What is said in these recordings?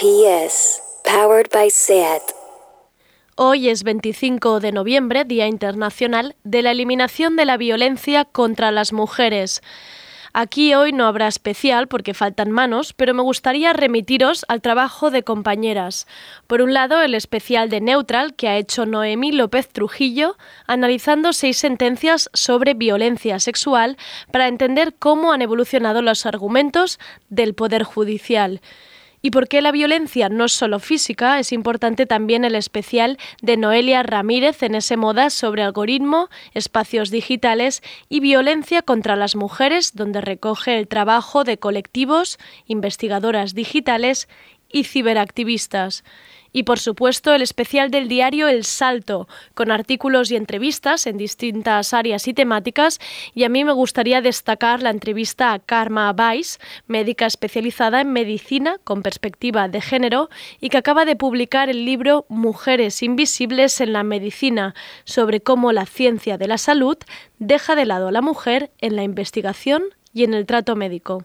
PS, powered by SAT. Hoy es 25 de noviembre, Día Internacional de la Eliminación de la Violencia contra las Mujeres. Aquí hoy no habrá especial porque faltan manos, pero me gustaría remitiros al trabajo de compañeras. Por un lado, el especial de Neutral que ha hecho Noemí López Trujillo, analizando seis sentencias sobre violencia sexual para entender cómo han evolucionado los argumentos del Poder Judicial. Y porque la violencia no es solo física, es importante también el especial de Noelia Ramírez en ese moda sobre algoritmo, espacios digitales y violencia contra las mujeres, donde recoge el trabajo de colectivos, investigadoras digitales y ciberactivistas. Y por supuesto el especial del diario El Salto, con artículos y entrevistas en distintas áreas y temáticas. Y a mí me gustaría destacar la entrevista a Karma Weiss, médica especializada en medicina con perspectiva de género y que acaba de publicar el libro Mujeres Invisibles en la Medicina, sobre cómo la ciencia de la salud deja de lado a la mujer en la investigación y en el trato médico.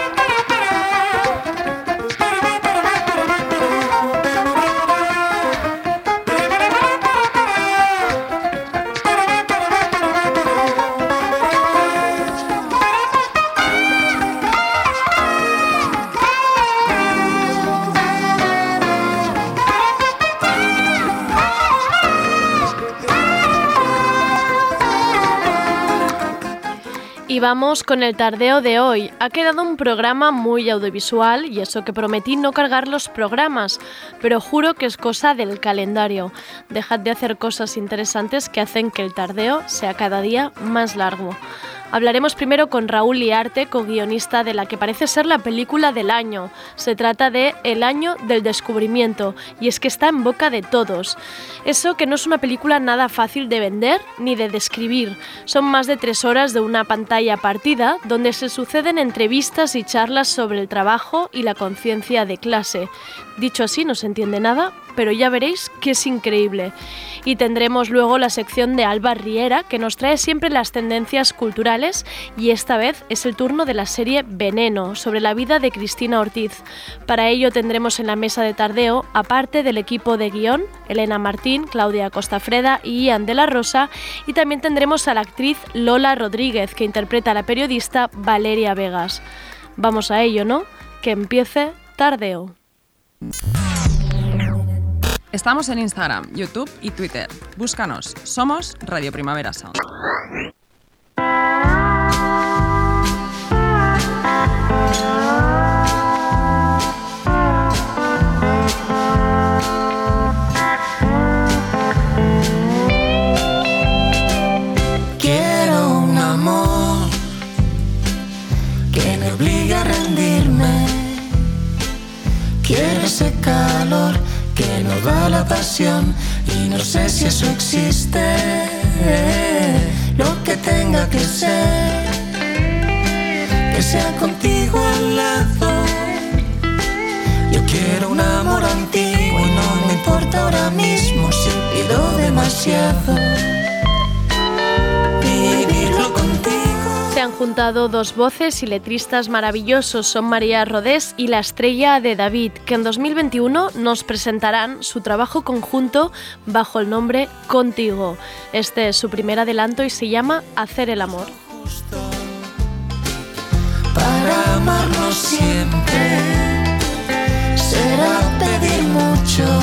Vamos con el tardeo de hoy. Ha quedado un programa muy audiovisual y eso que prometí no cargar los programas, pero juro que es cosa del calendario. Dejad de hacer cosas interesantes que hacen que el tardeo sea cada día más largo. Hablaremos primero con Raúl Liarte, co-guionista de la que parece ser la película del año. Se trata de El año del descubrimiento, y es que está en boca de todos. Eso que no es una película nada fácil de vender ni de describir. Son más de tres horas de una pantalla partida donde se suceden entrevistas y charlas sobre el trabajo y la conciencia de clase. Dicho así, no se entiende nada, pero ya veréis que es increíble. Y tendremos luego la sección de Alba Riera, que nos trae siempre las tendencias culturales, y esta vez es el turno de la serie Veneno, sobre la vida de Cristina Ortiz. Para ello tendremos en la mesa de tardeo, aparte del equipo de guion, Elena Martín, Claudia Costafreda y Ian de la Rosa, y también tendremos a la actriz Lola Rodríguez, que interpreta a la periodista Valeria Vegas. Vamos a ello, ¿no? Que empiece tardeo. Estamos en Instagram, YouTube y Twitter. Búscanos. Somos Radio Primavera Sound. Quiero un amor que me obligue a rendirme. Quiero ese calor que nos da la pasión y no sé si eso existe. Lo que tenga que ser, que sea contigo al lado. Yo quiero un amor antiguo y no me importa ahora mismo si pido demasiado. Han juntado dos voces y letristas maravillosos, son María Rodés y la estrella de David, que en 2021 nos presentarán su trabajo conjunto bajo el nombre Contigo. Este es su primer adelanto y se llama Hacer el amor. para amarnos siempre. Será pedir mucho,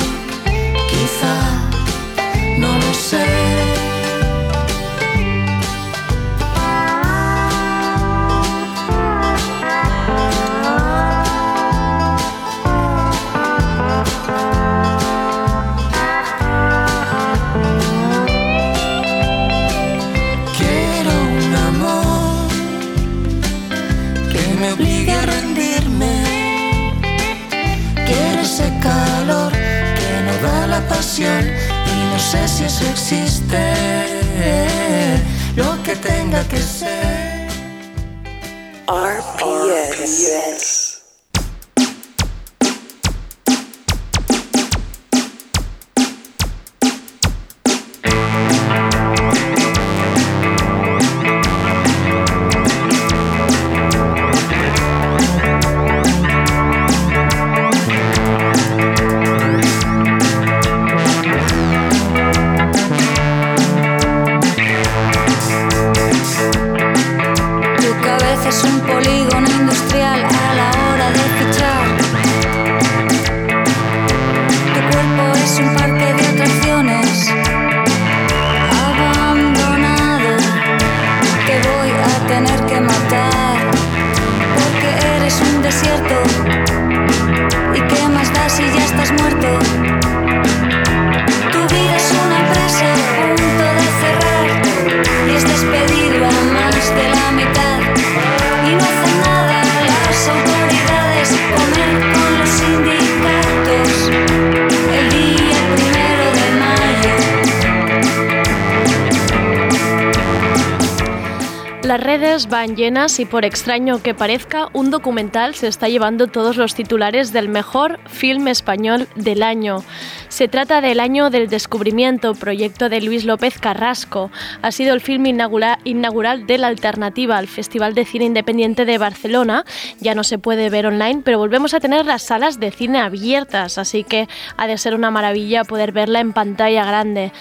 y por extraño que parezca, un documental se está llevando todos los titulares del mejor film español del año. Se trata del Año del Descubrimiento, proyecto de Luis López Carrasco. Ha sido el film inaugura- inaugural de la Alternativa al Festival de Cine Independiente de Barcelona. Ya no se puede ver online, pero volvemos a tener las salas de cine abiertas, así que ha de ser una maravilla poder verla en pantalla grande.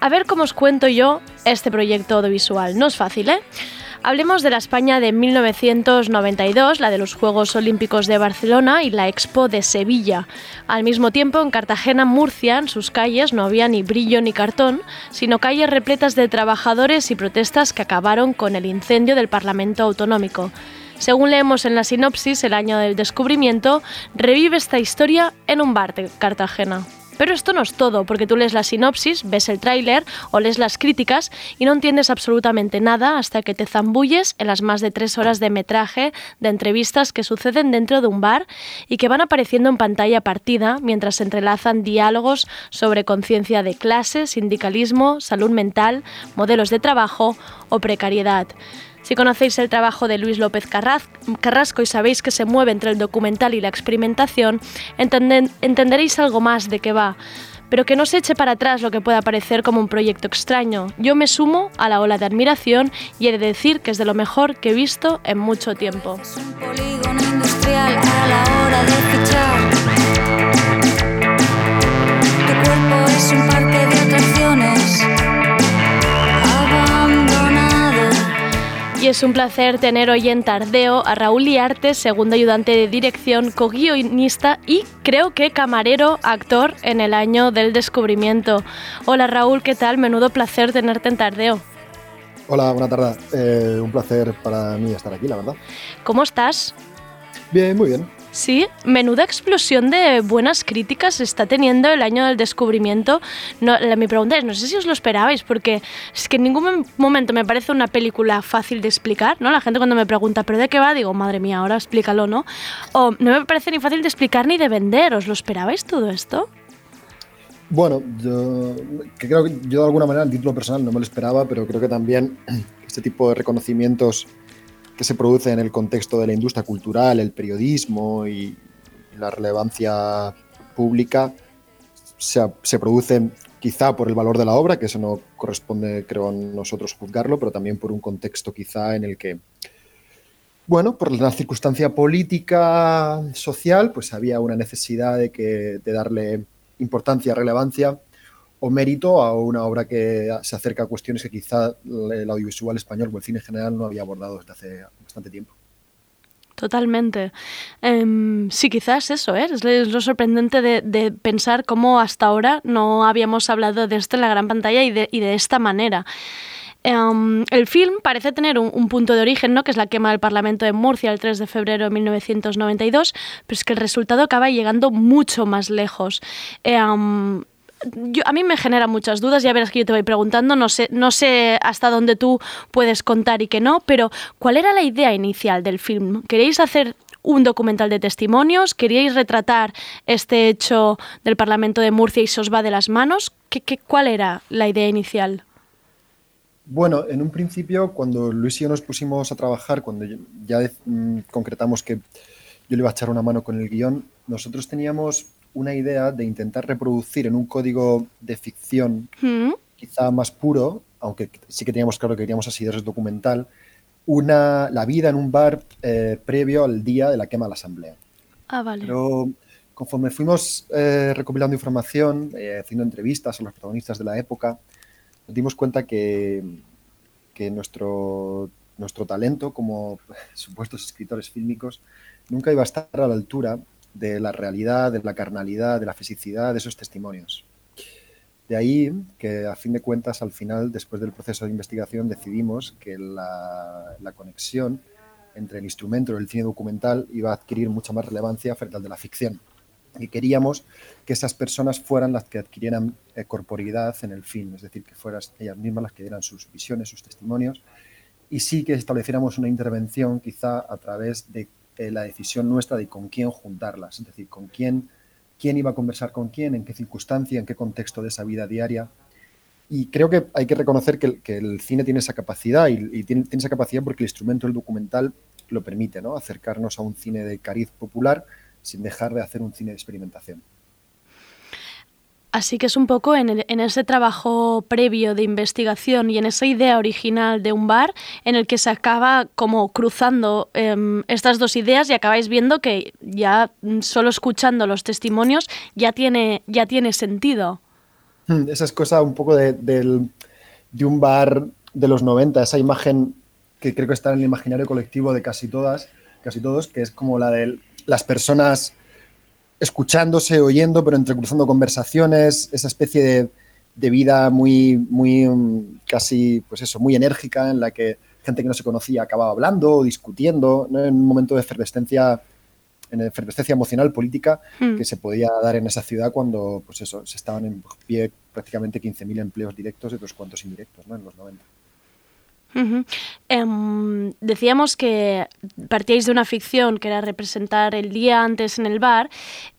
A ver cómo os cuento yo este proyecto audiovisual. No es fácil, ¿eh? Hablemos de la España de 1992, la de los Juegos Olímpicos de Barcelona y la Expo de Sevilla. Al mismo tiempo, en Cartagena, Murcia, en sus calles no había ni brillo ni cartón, sino calles repletas de trabajadores y protestas que acabaron con el incendio del Parlamento Autonómico. Según leemos en la sinopsis, el año del descubrimiento revive esta historia en un bar de Cartagena. Pero esto no es todo, porque tú lees la sinopsis, ves el tráiler o lees las críticas y no entiendes absolutamente nada hasta que te zambulles en las más de tres horas de metraje de entrevistas que suceden dentro de un bar y que van apareciendo en pantalla partida mientras se entrelazan diálogos sobre conciencia de clase, sindicalismo, salud mental, modelos de trabajo o precariedad. Si conocéis el trabajo de Luis López Carrasco y sabéis que se mueve entre el documental y la experimentación, entenderéis algo más de qué va. Pero que no se eche para atrás lo que pueda parecer como un proyecto extraño. Yo me sumo a la ola de admiración y he de decir que es de lo mejor que he visto en mucho tiempo. Es un Y es un placer tener hoy en Tardeo a Raúl Liarte, segundo ayudante de dirección, co-guionista y creo que camarero actor en el año del descubrimiento. Hola Raúl, ¿qué tal? Menudo placer tenerte en Tardeo. Hola, buena tarde. Eh, un placer para mí estar aquí, la verdad. ¿Cómo estás? Bien, muy bien. Sí, menuda explosión de buenas críticas está teniendo el año del descubrimiento. No, mi pregunta es, no sé si os lo esperabais, porque es que en ningún mom- momento me parece una película fácil de explicar, ¿no? La gente cuando me pregunta, ¿pero de qué va? Digo, madre mía, ahora explícalo, ¿no? O no me parece ni fácil de explicar ni de vender. ¿Os lo esperabais todo esto? Bueno, yo creo que yo de alguna manera, en título personal, no me lo esperaba, pero creo que también este tipo de reconocimientos que se producen en el contexto de la industria cultural, el periodismo y la relevancia pública se, se producen quizá por el valor de la obra, que eso no corresponde, creo, a nosotros juzgarlo, pero también por un contexto quizá en el que bueno, por la circunstancia política, social, pues había una necesidad de, que, de darle importancia, relevancia o mérito a una obra que se acerca a cuestiones que quizá el audiovisual español o el cine en general no había abordado desde hace bastante tiempo. Totalmente. Em, sí, quizás eso, ¿eh? es, lo sorprendente de, pensar cómo hasta ahora no habíamos hablado de esto en la gran pantalla y de, y de esta manera. Em, el film parece tener un, un punto de origen, ¿no? que es la quema del Parlamento de Murcia el 3 de febrero de 1992, pero es que el resultado acaba llegando mucho más lejos. Em, a mí me genera muchas dudas, ya verás que yo te voy preguntando, no sé, no sé hasta dónde tú puedes contar y que no, pero ¿cuál era la idea inicial del film? ¿Queréis hacer un documental de testimonios? ¿Queríais retratar este hecho del Parlamento de Murcia y se os va de las manos? ¿Qué, qué, ¿Cuál era la idea inicial? Bueno, en un principio, cuando Luis y yo nos pusimos a trabajar, cuando ya mm, concretamos que yo le iba a echar una mano con el guion, nosotros teníamos una idea de intentar reproducir en un código de ficción Mm, quizá más puro, aunque sí que teníamos claro que queríamos así de documental, una, la vida en un bar eh, previo al día de la quema de la asamblea. Ah, vale. Pero conforme fuimos eh, recopilando información, eh, haciendo entrevistas a los protagonistas de la época, nos dimos cuenta que, que nuestro, nuestro talento como supuestos escritores fílmicos nunca iba a estar a la altura de la realidad, de la carnalidad, de la fisicidad de esos testimonios. De ahí que, a fin de cuentas, al final, después del proceso de investigación, decidimos que la, conexión entre el instrumento del cine documental iba a adquirir mucha más relevancia frente al de la ficción. Y queríamos que esas personas fueran las que adquirieran eh, corporeidad en el film, es decir, que fueran ellas mismas las que dieran sus visiones, sus testimonios, y sí que estableciéramos una intervención quizá a través de eh, la decisión nuestra de con quién juntarlas, es decir, con quién, quién iba a conversar con quién, en qué circunstancia, en qué contexto de esa vida diaria. Y creo que hay que reconocer que que el cine tiene esa capacidad y, y tiene, tiene, esa capacidad porque el instrumento del documental lo permite, ¿no? acercarnos a un cine de cariz popular sin dejar de hacer un cine de experimentación. Así que es un poco en, ese trabajo previo de investigación y en esa idea original de un bar en el que se acaba como cruzando eh, estas dos ideas y acabáis viendo que ya solo escuchando los testimonios ya tiene, ya tiene sentido. Esa es cosa un poco de, de, de un bar de los 90, esa imagen que creo que está en el imaginario colectivo de casi todas, casi todos, que es como la de las personas escuchándose, oyendo, pero entrecruzando conversaciones, esa especie de, de vida muy, muy um, casi, pues eso, muy enérgica, en la que gente que no se conocía acababa hablando o discutiendo, ¿no? en un momento de efervescencia, en efervescencia emocional, política, mm. que se podía dar en esa ciudad cuando, pues eso, se estaban en pie prácticamente 15.000 empleos directos y otros cuantos indirectos, ¿no? En los 90. Uh -huh. um, decíamos que partíais de una ficción que era representar el día antes en el bar.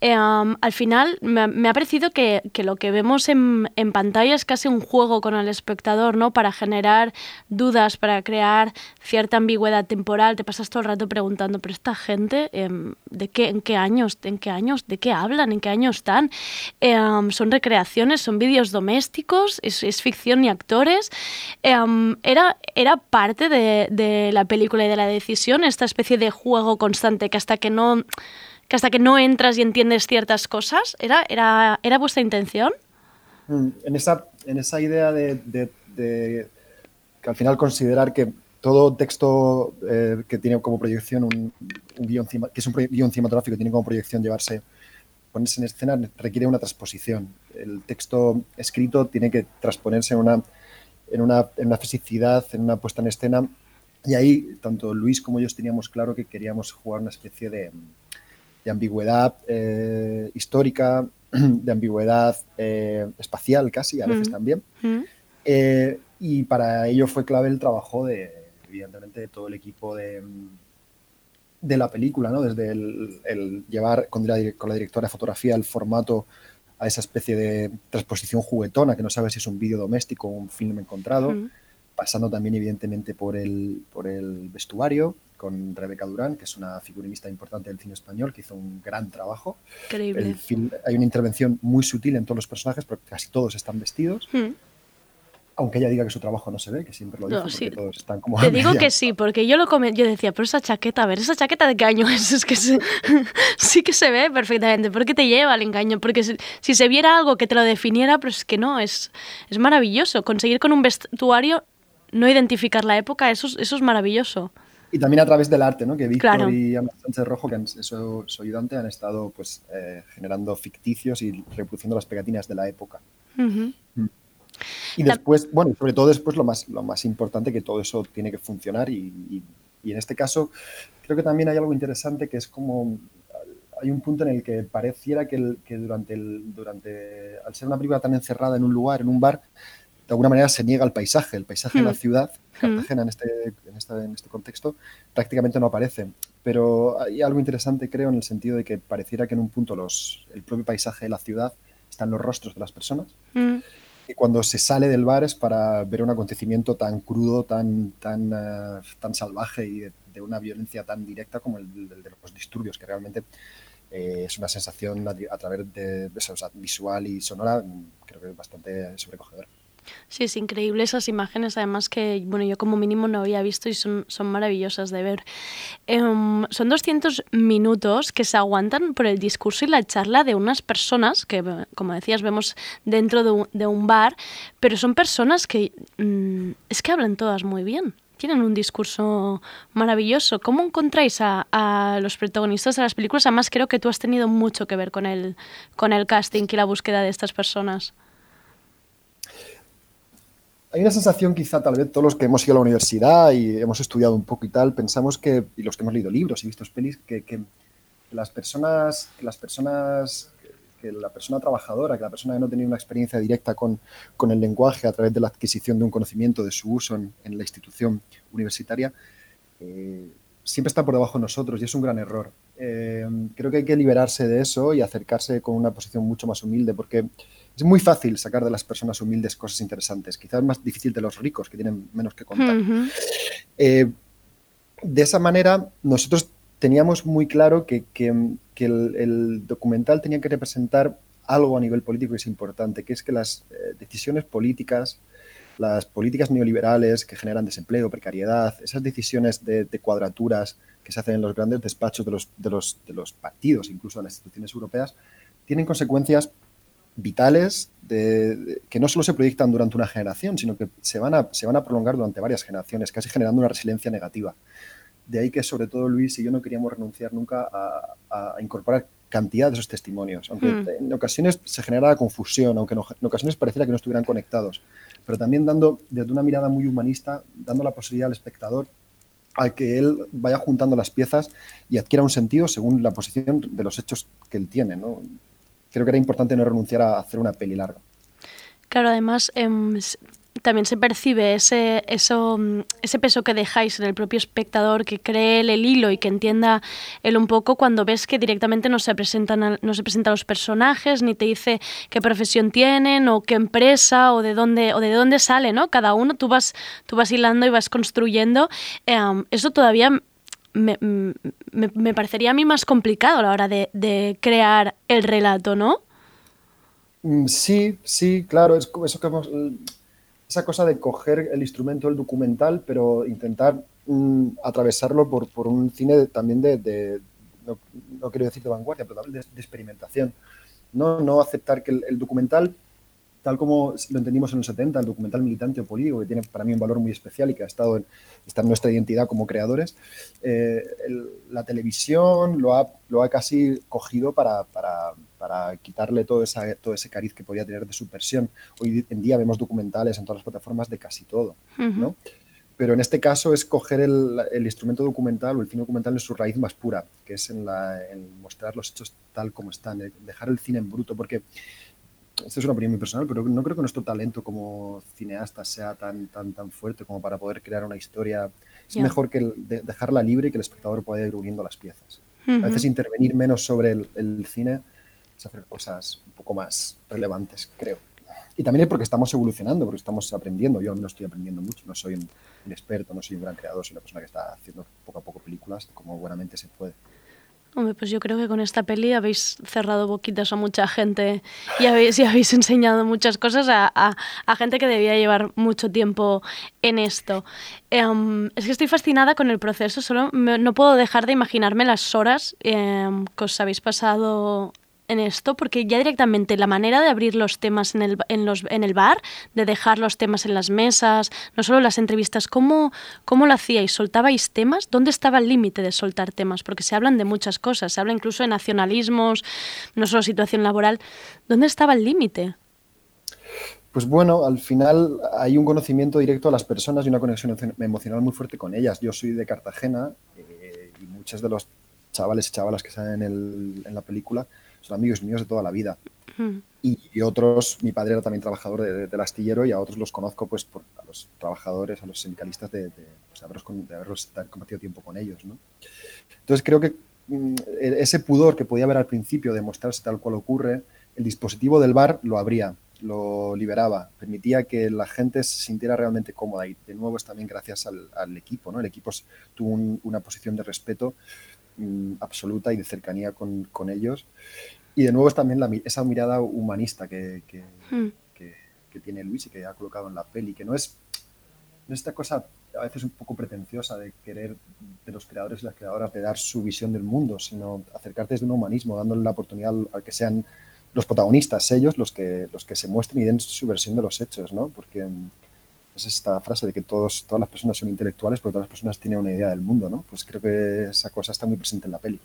Um, al final me, me, ha parecido que, que lo que vemos en, en, pantalla es casi un juego con el espectador, ¿no? Para generar dudas, para crear cierta ambigüedad temporal. Te pasas todo el rato preguntando, pero esta gente, um, ¿de qué, en qué años, en qué años, de qué hablan, en qué años están? son recreaciones, son vídeos domésticos, es, es, ficción y actores. era era parte de, la película y de la decisión, esta especie de juego constante que hasta que no, que hasta que no entras y entiendes ciertas cosas, ¿era, era, era vuestra intención? En esa, en esa idea de, de, de que al final considerar que todo texto eh, que tiene como proyección un, un guion, que es un guion cinematográfico, tiene como proyección llevarse, ponerse en escena, requiere una transposición. El texto escrito tiene que transponerse en una en una, en una fisicidad, en una puesta en escena. Y ahí, tanto Luis como yo teníamos claro que queríamos jugar una especie de, de ambigüedad eh, histórica, de ambigüedad eh, espacial casi, a veces mm. también. Mm. Eh, y para ello fue clave el trabajo de, evidentemente, de todo el equipo de, de la película, ¿no? Desde el, el llevar con la, con la directora de fotografía el formato a esa especie de transposición juguetona que no sabes si es un vídeo doméstico o un film encontrado, pasando también evidentemente por el, por el vestuario con Rebeca Durán, que es una figurinista importante del cine español, que hizo un gran trabajo. Increíble. El film, hay una intervención muy sutil en todos los personajes, porque casi todos están vestidos. Aunque ella diga que su trabajo no se ve, que siempre lo dice, no, sí. todos están como... Te digo que sí, porque yo lo come... yo decía, pero esa chaqueta, a ver, ¿esa chaqueta de qué año es? Es que se... sí que se ve perfectamente, porque te lleva al engaño, porque si, si, se viera algo que te lo definiera, pero es que no, es, es maravilloso. Conseguir con un vestuario no identificar la época, eso, eso es maravilloso. Y también a través del arte, ¿no? Que Víctor claro. y Ana Sánchez Rojo, que es su, su ayudante, han estado pues, eh, generando ficticios y reproduciendo las pegatinas de la época. Uh -huh. mm. Y después, bueno, sobre todo después lo más, lo más importante que todo eso tiene que funcionar y, y, y, en este caso creo que también hay algo interesante que es como hay un punto en el que pareciera que, el, que durante, el, durante, al ser una película tan encerrada en un lugar, en un bar, de alguna manera se niega el paisaje, el paisaje mm. de la ciudad, Cartagena en este, en, este, en este contexto, prácticamente no aparece. Pero hay algo interesante, creo, en el sentido de que pareciera que en un punto los, el propio paisaje de la ciudad están los rostros de las personas. Mm y cuando se sale del bar es para ver un acontecimiento tan crudo, tan, tan, eh, tan salvaje y de, una violencia tan directa como el, de los disturbios, que realmente eh, es una sensación a, través de, de, visual y sonora, creo que es bastante sobrecogedora. Sí, es increíble esas imágenes, además que, bueno, yo como mínimo no había visto y son, son maravillosas de ver. Um, son 200 minutos que se aguantan por el discurso y la charla de unas personas que, como decías, vemos dentro de un, bar, pero son personas que um, es que hablan todas muy bien tienen un discurso maravilloso. ¿Cómo encontráis a, a, los protagonistas de las películas? Además, creo que tú has tenido mucho que ver con el, con el casting y la búsqueda de estas personas. Hay una sensación, quizá, tal vez todos los que hemos ido a la universidad y hemos estudiado un poco y tal, pensamos que, y los que hemos leído libros y visto pelis, que, que las personas, que las personas que la persona trabajadora, que la persona que no tenía una experiencia directa con, con, el lenguaje a través de la adquisición de un conocimiento, de su uso en, en la institución universitaria, eh, siempre está por debajo de nosotros y es un gran error. Eh, creo que hay que liberarse de eso y acercarse con una posición mucho más humilde, porque es muy fácil sacar de las personas humildes cosas interesantes. Quizás más difícil de los ricos, que tienen menos que contar. Uh -huh. eh, de esa manera, nosotros teníamos muy claro que, que, que el, el, documental tenía que representar algo a nivel político que es importante, que es que las eh, decisiones políticas, las políticas neoliberales que generan desempleo, precariedad, esas decisiones de, de cuadraturas que se hacen en los grandes despachos de los, de, los, de los partidos, incluso en las instituciones europeas, tienen consecuencias vitales de, de, que no solo se proyectan durante una generación, sino que se van, a, se van a prolongar durante varias generaciones, casi generando una resiliencia negativa. De ahí que, sobre todo, Luis y yo no queríamos renunciar nunca a, a incorporar cantidad de esos testimonios, aunque mm. en ocasiones se generaba confusión, aunque en ocasiones pareciera que no estuvieran conectados, pero también dando desde una mirada muy humanista, dando la posibilidad al espectador a que él vaya juntando las piezas y adquiera un sentido según la posición de los hechos que él tiene. ¿no? Creo que era importante no renunciar a hacer una peli larga. Claro, además, eh, también se percibe ese, eso, ese peso que dejáis en el propio espectador, que cree el hilo y que entienda él un poco cuando ves que directamente no se presentan no se presentan los personajes, ni te dice qué profesión tienen, o qué empresa, o de dónde, o de dónde sale, ¿no? Cada uno, tú vas, tú vas hilando y vas construyendo. Eh, eso todavía me, me, me, parecería a mí más complicado a la hora de, de crear el relato, ¿no? Mm, sí, sí, claro, es eso que hemos esa cosa de coger el instrumento del documental, pero intentar mm, atravesarlo por, por, un cine de, también de, de no, no, quiero decir de vanguardia, pero de, de experimentación. No, no aceptar que el, el, documental, tal como lo entendimos en los 70, el documental militante o político, que tiene para mí un valor muy especial y que ha estado en, está en nuestra identidad como creadores, eh, el, la televisión lo ha, lo ha casi cogido para, para para quitarle todo, esa, todo ese cariz que podía tener de subversión. Hoy en día vemos documentales en todas las plataformas de casi todo, uh -huh. ¿no? Pero en este caso es coger el, el, instrumento documental o el cine documental en su raíz más pura, que es en, la, en mostrar los hechos tal como están, dejar el cine en bruto, porque esto es una opinión muy personal, pero no creo que nuestro talento como cineastas sea tan, tan, tan fuerte como para poder crear una historia. Es yeah. mejor que de, dejarla libre y que el espectador pueda ir uniendo las piezas. Uh -huh. A veces intervenir menos sobre el, el cine es hacer cosas un poco más relevantes, creo. Y también es porque estamos evolucionando, porque estamos aprendiendo. Yo al menos estoy aprendiendo mucho. No soy un, un, experto, no soy un gran creador, soy una persona que está haciendo poco a poco películas como buenamente se puede. Hombre, pues yo creo que con esta peli habéis cerrado boquitas a mucha gente y habéis, y habéis enseñado muchas cosas a, gente que debía llevar mucho tiempo en esto. Um, es que estoy fascinada con el proceso, solo me, no puedo dejar de imaginarme las horas um, que os habéis pasado en esto, porque ya directamente la manera de abrir los temas en el, en los, en el bar, de dejar los temas en las mesas, no solo las entrevistas, ¿cómo, cómo lo hacíais? ¿Soltabais temas? ¿Dónde estaba el límite de soltar temas? Porque se hablan de muchas cosas, se habla incluso de nacionalismos, no solo situación laboral. ¿Dónde estaba el límite? Pues bueno, al final hay un conocimiento directo a las personas y una conexión emocional muy fuerte con ellas. Yo soy de Cartagena eh, y muchos de los chavales y chavalas que salen en, el, en la película son amigos míos de toda la vida. Mm. Y, y, otros, mi padre era también trabajador de, de, del astillero y a otros los conozco pues por a los trabajadores, a los sindicalistas de, pues, de haberlos, de haberlos compartido tiempo con ellos. ¿no? Entonces creo que mm, ese pudor que podía haber al principio de mostrarse tal cual ocurre, el dispositivo del bar lo habría. lo liberaba, permitía que la gente se sintiera realmente cómoda y de nuevo es también gracias al, equipo, ¿no? El equipo tuvo una posición de respeto mm, absoluta y de cercanía con, ellos y de nuevo es también esa mirada humanista que, hmm. que, que, tiene Luis y que ha colocado en la peli, que no es, no es esta cosa a veces un poco pretenciosa de querer de los creadores y las creadoras de dar su visión del mundo, sino acercarte desde un humanismo, dándole la oportunidad a que sean los protagonistas, ellos, los que, los que se muestren y den su versión de los hechos, ¿no? Porque es esta frase de que todos, todas las personas son intelectuales, pero todas las personas tienen una idea del mundo, ¿no? Pues creo que esa cosa está muy presente en la peli.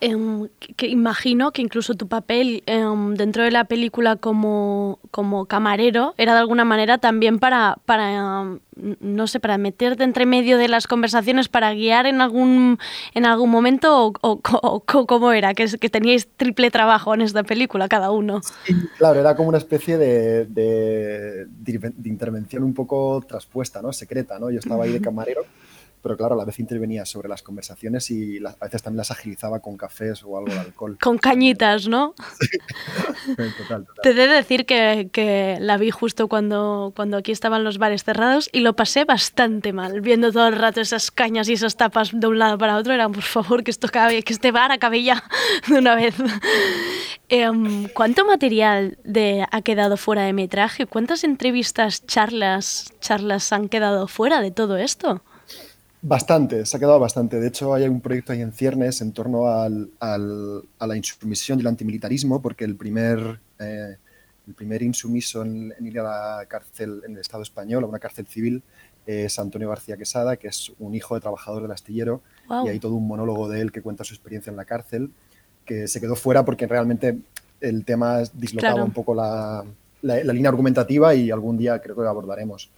Em, que imagino que incluso tu papel em, dentro de la película como, como, camarero era de alguna manera también para, para em, no sé, para meterte entre medio de las conversaciones, para guiar en algún, en algún momento o, cómo era, que, que, teníais triple trabajo en esta película cada uno. claro, era como una especie de, de, de intervención un poco traspuesta, ¿no? secreta. ¿no? Yo estaba ahí de camarero pero claro, a la vez intervenía sobre las conversaciones y a veces también las agilizaba con cafés o algo de alcohol. Con cañitas, ¿no? Sí. total, total. Te de decir que, que, la vi justo cuando, cuando aquí estaban los bares cerrados y lo pasé bastante mal, viendo todo el rato esas cañas y esas tapas de un lado para otro. Era, por favor, que, esto acabe, que este bar acabe ya de una vez. Em, ¿Cuánto material de, ha quedado fuera de metraje? ¿Cuántas entrevistas, charlas, charlas han quedado fuera de todo esto? Bastante, se ha quedado bastante. De hecho, hay un proyecto ahí en ciernes en torno al, al, a la insumisión y el antimilitarismo, porque el primer, eh, el primer insumiso en, ir a la cárcel en el Estado español, a una cárcel civil, es Antonio García Quesada, que es un hijo de trabajador del astillero, y hay todo un monólogo de él que cuenta su experiencia en la cárcel, que se quedó fuera porque realmente el tema dislocaba un poco la, la, línea argumentativa y algún día creo que lo abordaremos.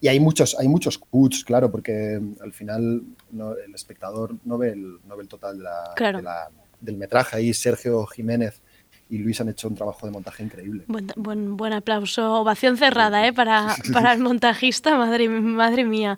Y hay muchos, hay muchos cuts, claro, porque al final el espectador no ve el, no ve el total del metraje. Ahí Sergio Jiménez y Luis han hecho un trabajo de montaje increíble. Buen, buen, buen aplauso, ovación cerrada ¿eh? para, para el montajista, madre, madre mía.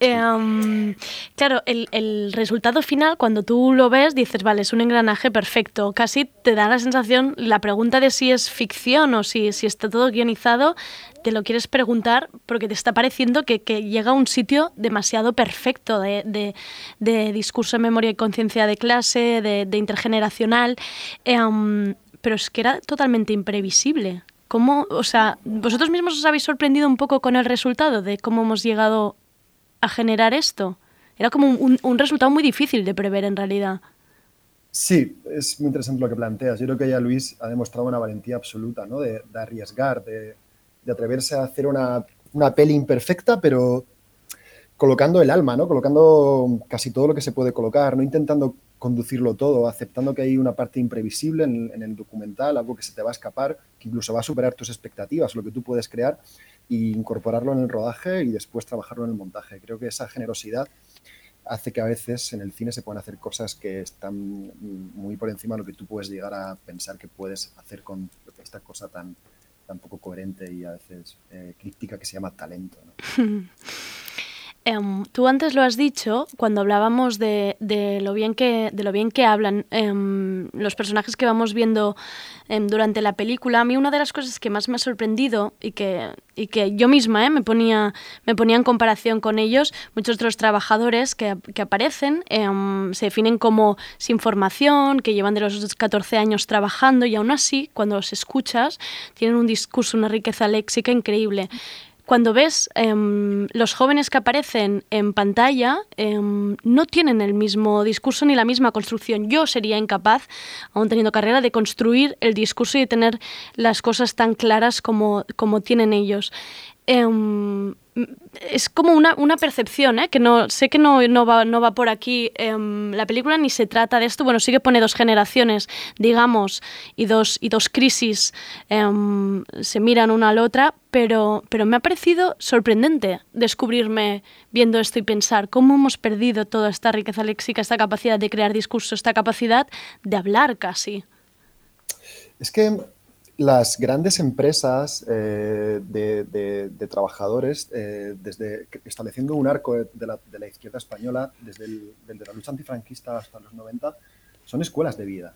Em, claro, el, el, resultado final, cuando tú lo ves, dices, vale, es un engranaje perfecto. Casi te da la sensación, la pregunta de si es ficción o si, si está todo guionizado, te lo quieres preguntar porque te está pareciendo que, que llega a un sitio demasiado perfecto de, de, de discurso de memoria y conciencia de clase, de, de intergeneracional. Eh, pero es que era totalmente imprevisible. ¿Cómo, o sea, vosotros mismos os habéis sorprendido un poco con el resultado de cómo hemos llegado a generar esto? Era como un, resultado muy difícil de prever en realidad. Sí, es muy interesante lo que planteas. Yo creo que ya Luis ha demostrado una valentía absoluta, ¿no? De, arriesgar, de, de, atreverse a hacer una, una, peli imperfecta, pero colocando el alma, ¿no? Colocando casi todo lo que se puede colocar, no intentando conducirlo todo, aceptando que hay una parte imprevisible en, el documental, algo que se te va a escapar, que incluso va a superar tus expectativas, lo que tú puedes crear, e incorporarlo en el rodaje y después trabajarlo en el montaje. Creo que esa generosidad hace que a veces en el cine se puedan hacer cosas que están muy por encima de lo que tú puedes llegar a pensar que puedes hacer con esta cosa tan, tan poco coherente y a veces eh, críptica que se llama talento. Em, tú antes lo has dicho cuando hablábamos de, de, lo, bien que, de lo bien que hablan em, los personajes que vamos viendo em, durante la película. A mí una de las cosas que más me ha sorprendido y que, y que yo misma eh, me, ponía, me ponía en comparación con ellos, muchos de los trabajadores que, que aparecen se definen como sin formación, que llevan de los 14 años trabajando y aún así, cuando los escuchas, tienen un discurso, una riqueza léxica increíble cuando ves em, los jóvenes que aparecen en pantalla, em, no tienen el mismo discurso ni la misma construcción. Yo sería incapaz, aún teniendo carrera, de construir el discurso y de tener las cosas tan claras como, como tienen ellos. Em, es como una, una percepción, ¿eh? que no sé que no, no, va, no va por aquí la película ni se trata de esto. Bueno, sí que pone dos generaciones, digamos, y dos, y dos crisis se miran una a la otra, pero, pero me ha parecido sorprendente descubrirme viendo esto y pensar cómo hemos perdido toda esta riqueza léxica, esta capacidad de crear discurso, esta capacidad de hablar casi. Es que las grandes empresas eh, de, trabajadores, eh, desde estableciendo un arco de la, izquierda española, desde, la lucha antifranquista hasta los 90, son escuelas de vida.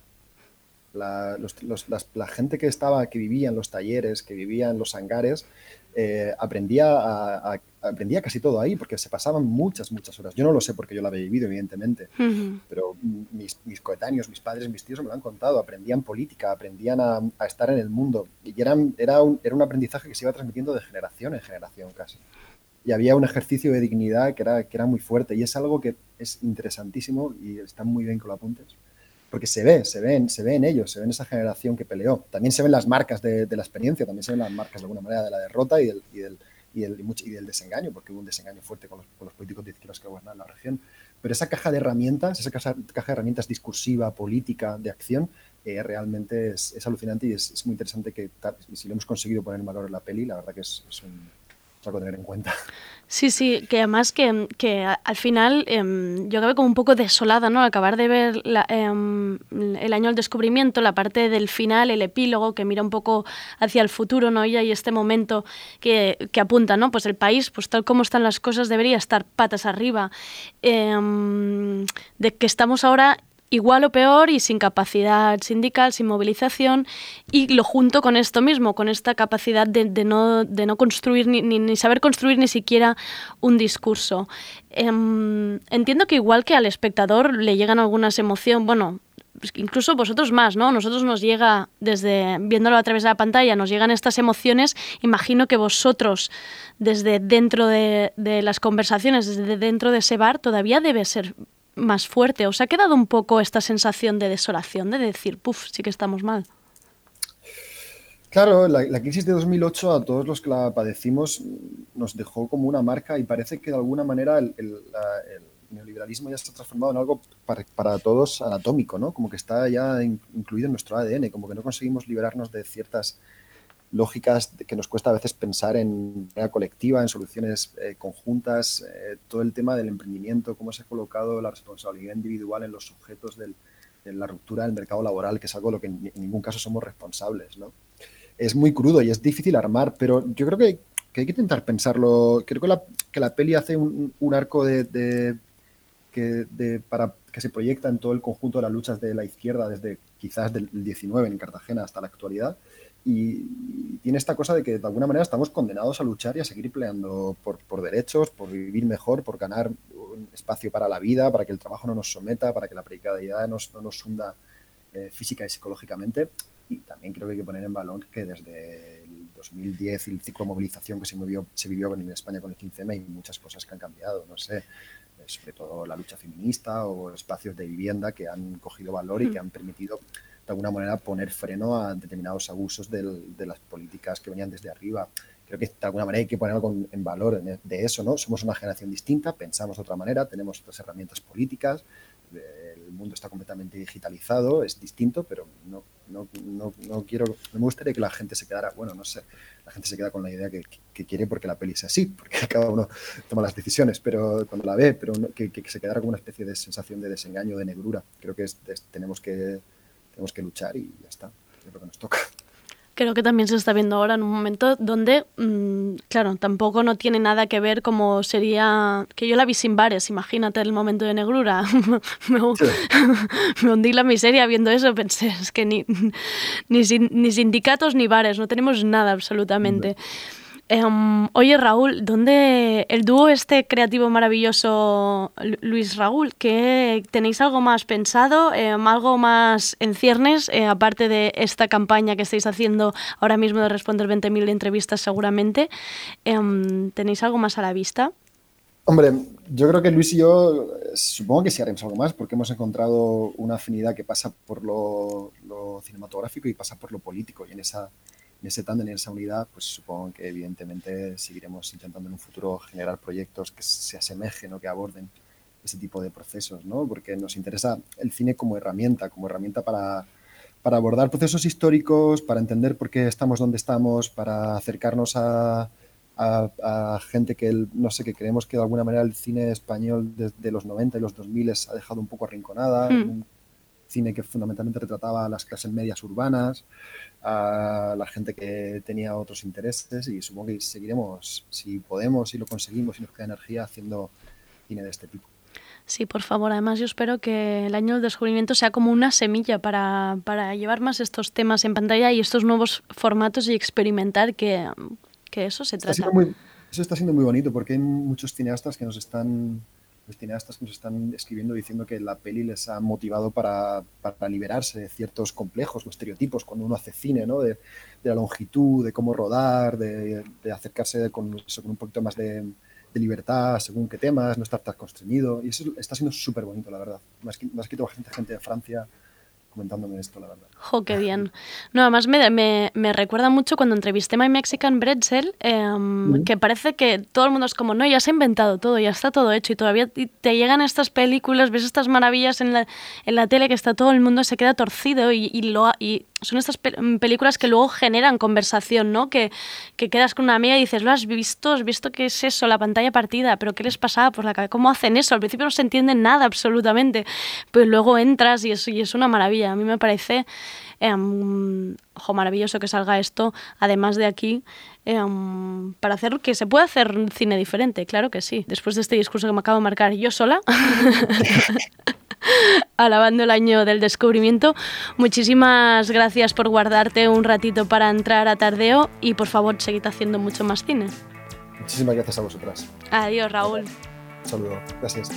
La, los- los- las- la gente que estaba, que vivía en los talleres, que vivía en los hangares, eh, aprendía, a- a- aprendía casi todo ahí, porque se pasaban muchas, muchas horas. Yo no lo sé porque yo lo había vivido, evidentemente, pero mis, mis coetáneos, mis padres, mis tíos me lo han contado, aprendían política, aprendían a, a estar en el mundo, y eran, era, un, era un aprendizaje que se iba transmitiendo de generación en generación casi. Y había un ejercicio de dignidad que era, que era muy fuerte, y es algo que es interesantísimo y está muy bien que lo apuntes porque se ve, se ven, se ve en ellos, se ve en esa generación que peleó. También se ven las marcas de, la experiencia, también se ven las marcas de alguna manera de la derrota y del, y del, y del, y y del desengaño, porque hubo un desengaño fuerte con los, políticos de izquierdas que gobernaban la región. Pero esa caja de herramientas, esa caja, de herramientas discursiva, política, de acción, eh, realmente es, alucinante y es, muy interesante que si lo hemos conseguido poner en valor en la peli, la verdad que es, es un, algo a tener en cuenta. Sí, sí, que además que, que al final em, yo acabé como un poco desolada, ¿no? Acabar de ver la- em, el año del descubrimiento, la parte del final, el epílogo, que mira un poco hacia el futuro, ¿no? Y hay este momento que, que apunta, ¿no? Pues el país, pues tal como están las cosas, debería estar patas arriba. Em, de que estamos ahora igual o peor y sin capacidad sindical, sin movilización y lo junto con esto mismo, con esta capacidad de, no, de no construir ni, ni- saber construir ni siquiera un discurso. Em, entiendo que igual que al espectador le llegan algunas emociones, bueno, pues incluso vosotros más, ¿no? Nosotros nos llega, desde viéndolo a través de la pantalla, nos llegan estas emociones. Imagino que vosotros, desde dentro de, de las conversaciones, desde dentro de ese bar, todavía debe ser más fuerte. ¿Os ha quedado un poco esta sensación de desolación, de decir, puf, sí que estamos mal? Claro, la, crisis de 2008 a todos los que la padecimos nos dejó como una marca y parece que de alguna manera el, el- neoliberalismo ya ha transformado en algo para, para todos anatómico, ¿no? Como que está ya in- incluido en nuestro ADN, como que no conseguimos liberarnos de ciertas lógicas que nos cuesta a veces pensar en manera colectiva, en soluciones eh, conjuntas, eh, todo el tema del emprendimiento, cómo se ha colocado la responsabilidad individual en los sujetos del- de la ruptura del mercado laboral, que es algo de lo que en, en ningún caso somos responsables, ¿no? es muy crudo y es difícil armar, pero yo creo que, que hay que intentar pensarlo. Creo que la, que la peli hace un, un arco de, de- que, de- para, que se proyecta en todo el conjunto de las luchas de la izquierda desde quizás del 19 en Cartagena hasta la actualidad. Y, tiene esta cosa de que de alguna manera estamos condenados a luchar y a seguir peleando por, por derechos, por vivir mejor, por ganar un espacio para la vida, para que el trabajo no nos someta, para que la precariedad nos- no nos hunda eh, física y psicológicamente. Y también creo que hay que poner en valor que desde el 2010 y el ciclo de movilización que se, movió, se vivió en España con el 15M hay muchas cosas que han cambiado, no sé, eh, sobre todo la lucha feminista o espacios de vivienda que han cogido valor y que han permitido de alguna manera poner freno a determinados abusos del- de las políticas que venían desde arriba. Creo que de alguna manera hay que poner algo en, valor en- de eso, ¿no? Somos una generación distinta, pensamos de otra manera, tenemos otras herramientas políticas, el mundo está completamente digitalizado, es distinto, pero no, no, no, no quiero, no me gustaría que la gente se quedara, bueno, no sé, la gente se queda con la idea que, quiere porque la peli sea así, porque cada uno toma las decisiones, pero cuando la ve, pero que, que se quedara con una especie de sensación de desengaño, de negrura. Creo que es- es- tenemos que tenemos que luchar y ya está, es lo que nos toca. Creo que también se está viendo ahora en un momento donde, mm, claro, tampoco no tiene nada que ver como sería... Que yo la vi sin bares, imagínate el momento de negrura. me, me hundí la miseria viendo eso, pensé, es que ni, ni, sin- ni sindicatos ni bares, no tenemos nada absolutamente. Em, oye Raúl, ¿dónde el dúo este creativo maravilloso Lu- Luis Raúl, que tenéis algo más pensado, Em, algo más en ciernes, eh, aparte de esta campaña que estáis haciendo ahora mismo de responder 20.000 entrevistas seguramente? Em, ¿Tenéis algo más a la vista? Hombre, yo creo que Luis y yo supongo que sí haremos algo más porque hemos encontrado una afinidad que pasa por lo, lo cinematográfico y pasa por lo político y en esa en ese tándem, en esa unidad, pues supongo que evidentemente seguiremos intentando en un futuro generar proyectos que se asemejen o que aborden ese tipo de procesos, ¿no? Porque nos interesa el cine como herramienta, como herramienta para, para abordar procesos históricos, para entender por qué estamos donde estamos, para acercarnos a, a, a gente que, el- no sé, que creemos que de alguna manera el cine español desde los 90 y los 2000 ha dejado un poco arrinconada, Mm. un cine que fundamentalmente retrataba a las clases medias urbanas, a la gente que tenía otros intereses y supongo que seguiremos, si podemos, si lo conseguimos, si nos queda energía, haciendo cine de este tipo. Sí, por favor. Además, yo espero que el año del descubrimiento sea como una semilla para, para llevar más estos temas en pantalla y estos nuevos formatos y experimentar que, que eso se Está trata. siendo muy- eso está siendo muy bonito porque hay muchos cineastas que nos están los cineastas que nos están escribiendo diciendo que la peli les ha motivado para, para liberarse de ciertos complejos o estereotipos cuando uno hace cine, ¿no? De, la longitud, de cómo rodar, de, de acercarse con, con un poquito más de, libertad según qué temas, no estar tan constreñido. Y eso está siendo súper bonito, la verdad. Ha escri- me ha escrito bastante gente de Francia comentándome esto, la verdad. Jo, qué bien. No, además me, me, me recuerda mucho cuando entrevisté a My Mexican Bretzel, em, que parece que todo el mundo es como, no, ya se ha inventado todo, ya está todo hecho y todavía te- llegan estas películas, ves estas maravillas en la, en la tele que está todo el mundo, se queda torcido y, y lo, ha- y son estas pe- mm, películas que luego generan conversación, ¿no? Que, que quedas con una amiga y dices, ¿lo has visto? ¿Has visto qué es eso? La pantalla partida, ¿pero qué les pasaba por la cabeza? ¿Cómo hacen eso? Al principio no se entiende nada absolutamente, pero luego entras y es, y es una maravilla. A mí me parece em, ojo, maravilloso que salga esto, además de aquí, em, para hacer que se pueda hacer cine diferente, claro que sí. Después de este discurso que me acabo de marcar yo sola, alabando el año del descubrimiento, muchísimas gracias por guardarte un ratito para entrar a Tardeo y por favor seguid haciendo mucho más cine. Muchísimas gracias a vosotras. Adiós, Raúl. Un saludo. Gracias.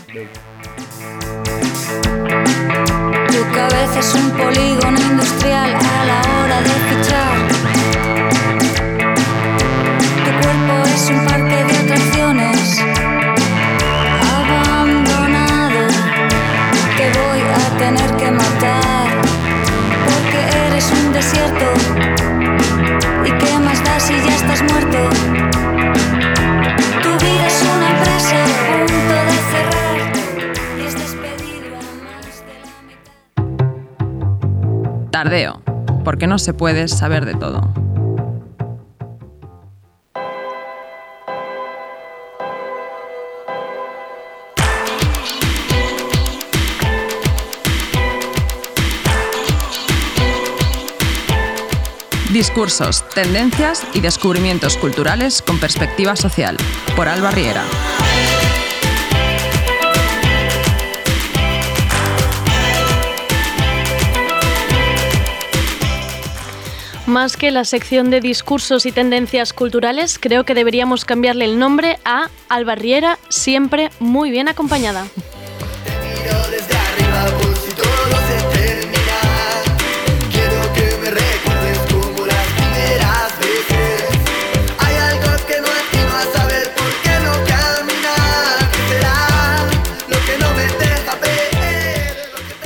Tu cabeza es un polígono industrial a la hora de fichar. Tu cuerpo es un parque de atracciones desierto. ¿Y qué más da si ya estás muerto? Tu vida es una empresa a punto de cerrar y es despedido a más de la mitad. Tardeo, porque no se puede saber de todo. Discursos, tendencias y descubrimientos culturales con perspectiva social. Por Alba Riera. Más que la sección de discursos y tendencias culturales, creo que deberíamos cambiarle el nombre a Albarriera, siempre muy bien acompañada.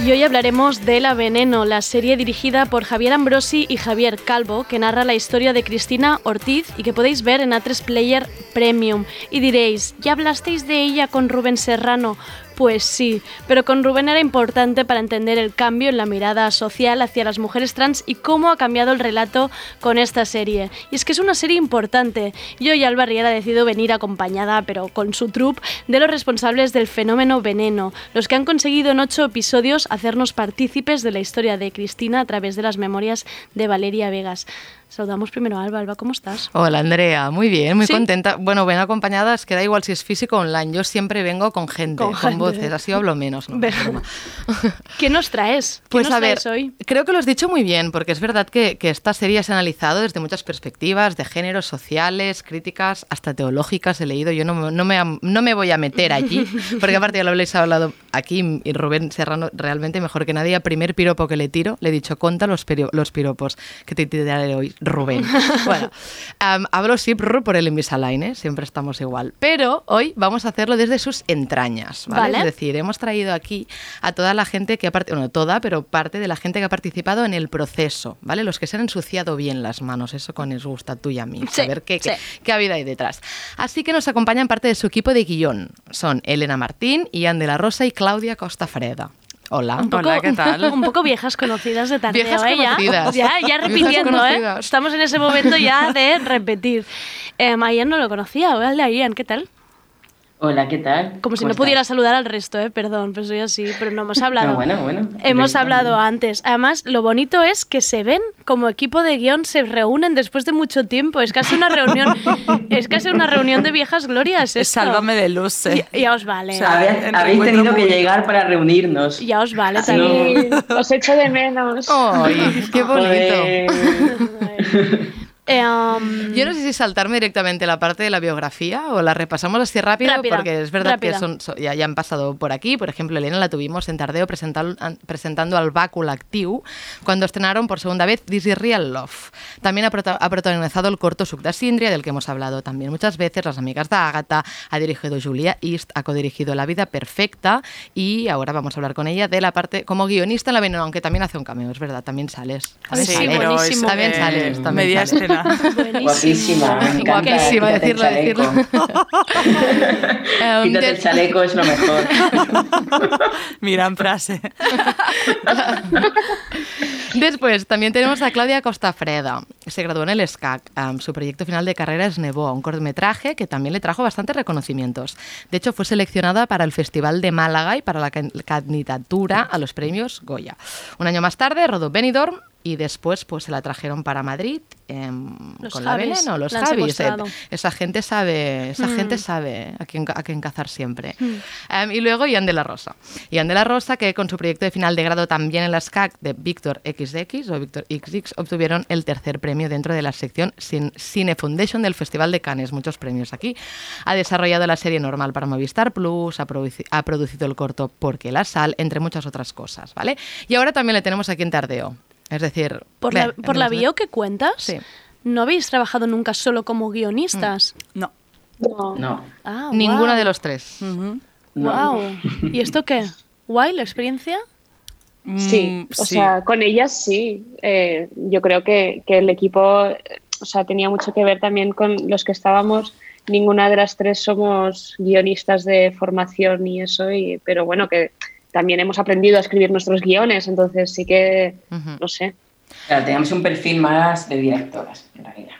Y hoy hablaremos de La Veneno, la serie dirigida por Javier Ambrosi y Javier Calvo, que narra la historia de Cristina Ortiz y que podéis ver en A3 Player Premium. Y diréis, ¿ya hablasteis de ella con Rubén Serrano? Pues sí, pero con Rubén era importante para entender el cambio en la mirada social hacia las mujeres trans y cómo ha cambiado el relato con esta serie. Y es que es una serie importante. Yo y Alba Riera decidido venir acompañada, pero con su troupe, de los responsables del fenómeno Veneno, los que han conseguido en ocho episodios hacernos partícipes de la historia de Cristina a través de las memorias de Valeria Vegas. Saludamos primero a Alba. Alba, ¿cómo estás? Hola Andrea, muy bien, muy ¿Sí? contenta. Bueno, ven acompañada, es que da igual si es físico o online. Yo siempre vengo con gente, Con voces, así hablo menos. ¿Qué nos traes? ¿Qué Pues nos a ver, traes hoy? creo que lo has dicho muy bien, porque es verdad que, que esta serie se ha analizado desde muchas perspectivas, de géneros sociales, críticas, hasta teológicas he leído. Yo no, me- no, me, no me voy a meter allí, porque aparte ya lo habéis hablado aquí, y Rubén Serrano realmente mejor que nadie, a primer piropo que le tiro, le he dicho, conta los, los piropos que te tiraré hoy, Rubén. bueno, hablo prr, por el Invisalign, ¿eh? siempre estamos igual. Pero hoy vamos a hacerlo desde sus entrañas, ¿vale? Vale. Es decir, hemos traído aquí a toda la gente que ha participado, bueno, toda, pero parte de la gente que ha participado en el proceso, ¿vale? Los que se han ensuciado bien las manos, eso con nos gusta tú y a mí, Sí, saber qué, sí. qué, qué ha habido ahí detrás. Así que nos acompañan parte de su equipo de guion. Son Elena Martín, Ian de la Rosa y Claudia Costafreda. Hola. Un poco, Hola, ¿qué tal? Un poco viejas conocidas de tardeo, Viejas ¿eh? Ya- conocidas. Ya, ya, Viejas repitiendo, ¿eh? Estamos en ese momento ya de repetir. Eh, a Ian no lo conocía, hola Ian, ¿qué tal? Hola, ¿qué tal? Como si ¿Cómo no pudiera saludar al resto, ¿eh? Perdón, pero soy así, pero no hemos hablado. No, bueno, bueno. Hemos hablado antes. Además, lo bonito es que se ven como equipo de guion, se reúnen después de mucho tiempo. Es casi una reunión, es casi una reunión de viejas glorias. esto. Sálvame de luz. eh. Ya, ya os vale. O sea, Habéis, tenido que llegar para reunirnos. Ya os vale también. Sí, os echo de menos. ¡Ay, qué bonito! Eh, um, Yo no sé si saltarme directamente la parte de la biografía o la repasamos así rápido, Rápida, porque es verdad rápida. que son, so- ya, ya han pasado por aquí. Por ejemplo, Elena la tuvimos en Tardeo an- presentando al Bàcul Actiu cuando estrenaron por segunda vez This is Real Love. También ha, prota- ha protagonizado el corto Suc de Síndria, del que hemos hablado también muchas veces, Las amigas de Ágata, ha dirigido Julia East, ha codirigido La vida perfecta y ahora vamos a hablar con ella de la parte como guionista en la veneno, aunque también hace un cameo, es verdad, también sales. También Sí, sales. buenísimo. También eh, sales, también media sales. Guapísima, me encanta. Guapísima, el decirlo, Quítate el chaleco, es lo mejor. Gran frase. Después también tenemos a Claudia Costafreda. Se graduó en el SCAC. Um, su proyecto final de carrera es Nebo, un cortometraje que también le trajo bastantes reconocimientos. De hecho, fue seleccionada para el Festival de Málaga y para la can- candidatura a los premios Goya. Un año más tarde rodó Benidorm y después pues se la trajeron para Madrid em, con la veneno, los Javis. eh, esa gente sabe, esa Mm. gente sabe a quién, a quién cazar siempre. Em, y luego Ian de la Rosa. Ian de la Rosa, que con su proyecto de final de grado también en la SCAC de Víctor XX o Víctor XX, obtuvieron el tercer premio dentro de la sección Cin- Cine Foundation del Festival de Cannes. Muchos premios aquí. Ha desarrollado la serie normal para Movistar Plus, ha, produci- ha producido el corto Porque la sal, entre muchas otras cosas, ¿vale? Y ahora también le tenemos aquí en Tardeo. Es decir, Por la, por la bio que cuentas, Sí. no habéis trabajado nunca solo como guionistas. No. No. No, Ah, Ninguno de los tres. No. Wow. ¿Y esto qué? ¿Guay la experiencia? Sí, Mm, o sea, con ellas sí. Eh, yo creo que, que el equipo, o sea, tenía mucho que ver también con los que estábamos. Ninguna de las tres somos guionistas de formación y eso, y, pero bueno, que también hemos aprendido a escribir nuestros guiones, entonces sí que, no sé. Claro, teníamos un perfil más de directoras, en realidad.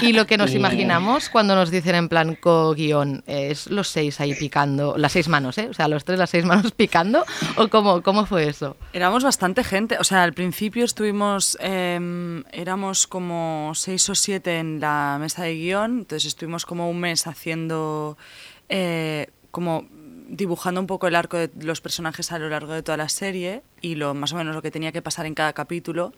Y lo que nos Y- imaginamos cuando nos dicen en plan co-guión es los seis ahí picando, las seis manos, ¿eh? O sea, los tres, las seis manos picando, ¿o cómo, cómo fue eso? Éramos bastante gente. O sea, al principio estuvimos, em, éramos como seis o siete en la mesa de guion, entonces estuvimos como un mes haciendo, eh, como dibujando un poco el arco de los personajes a lo largo de toda la serie y lo más o menos lo que tenía que pasar en cada capítulo.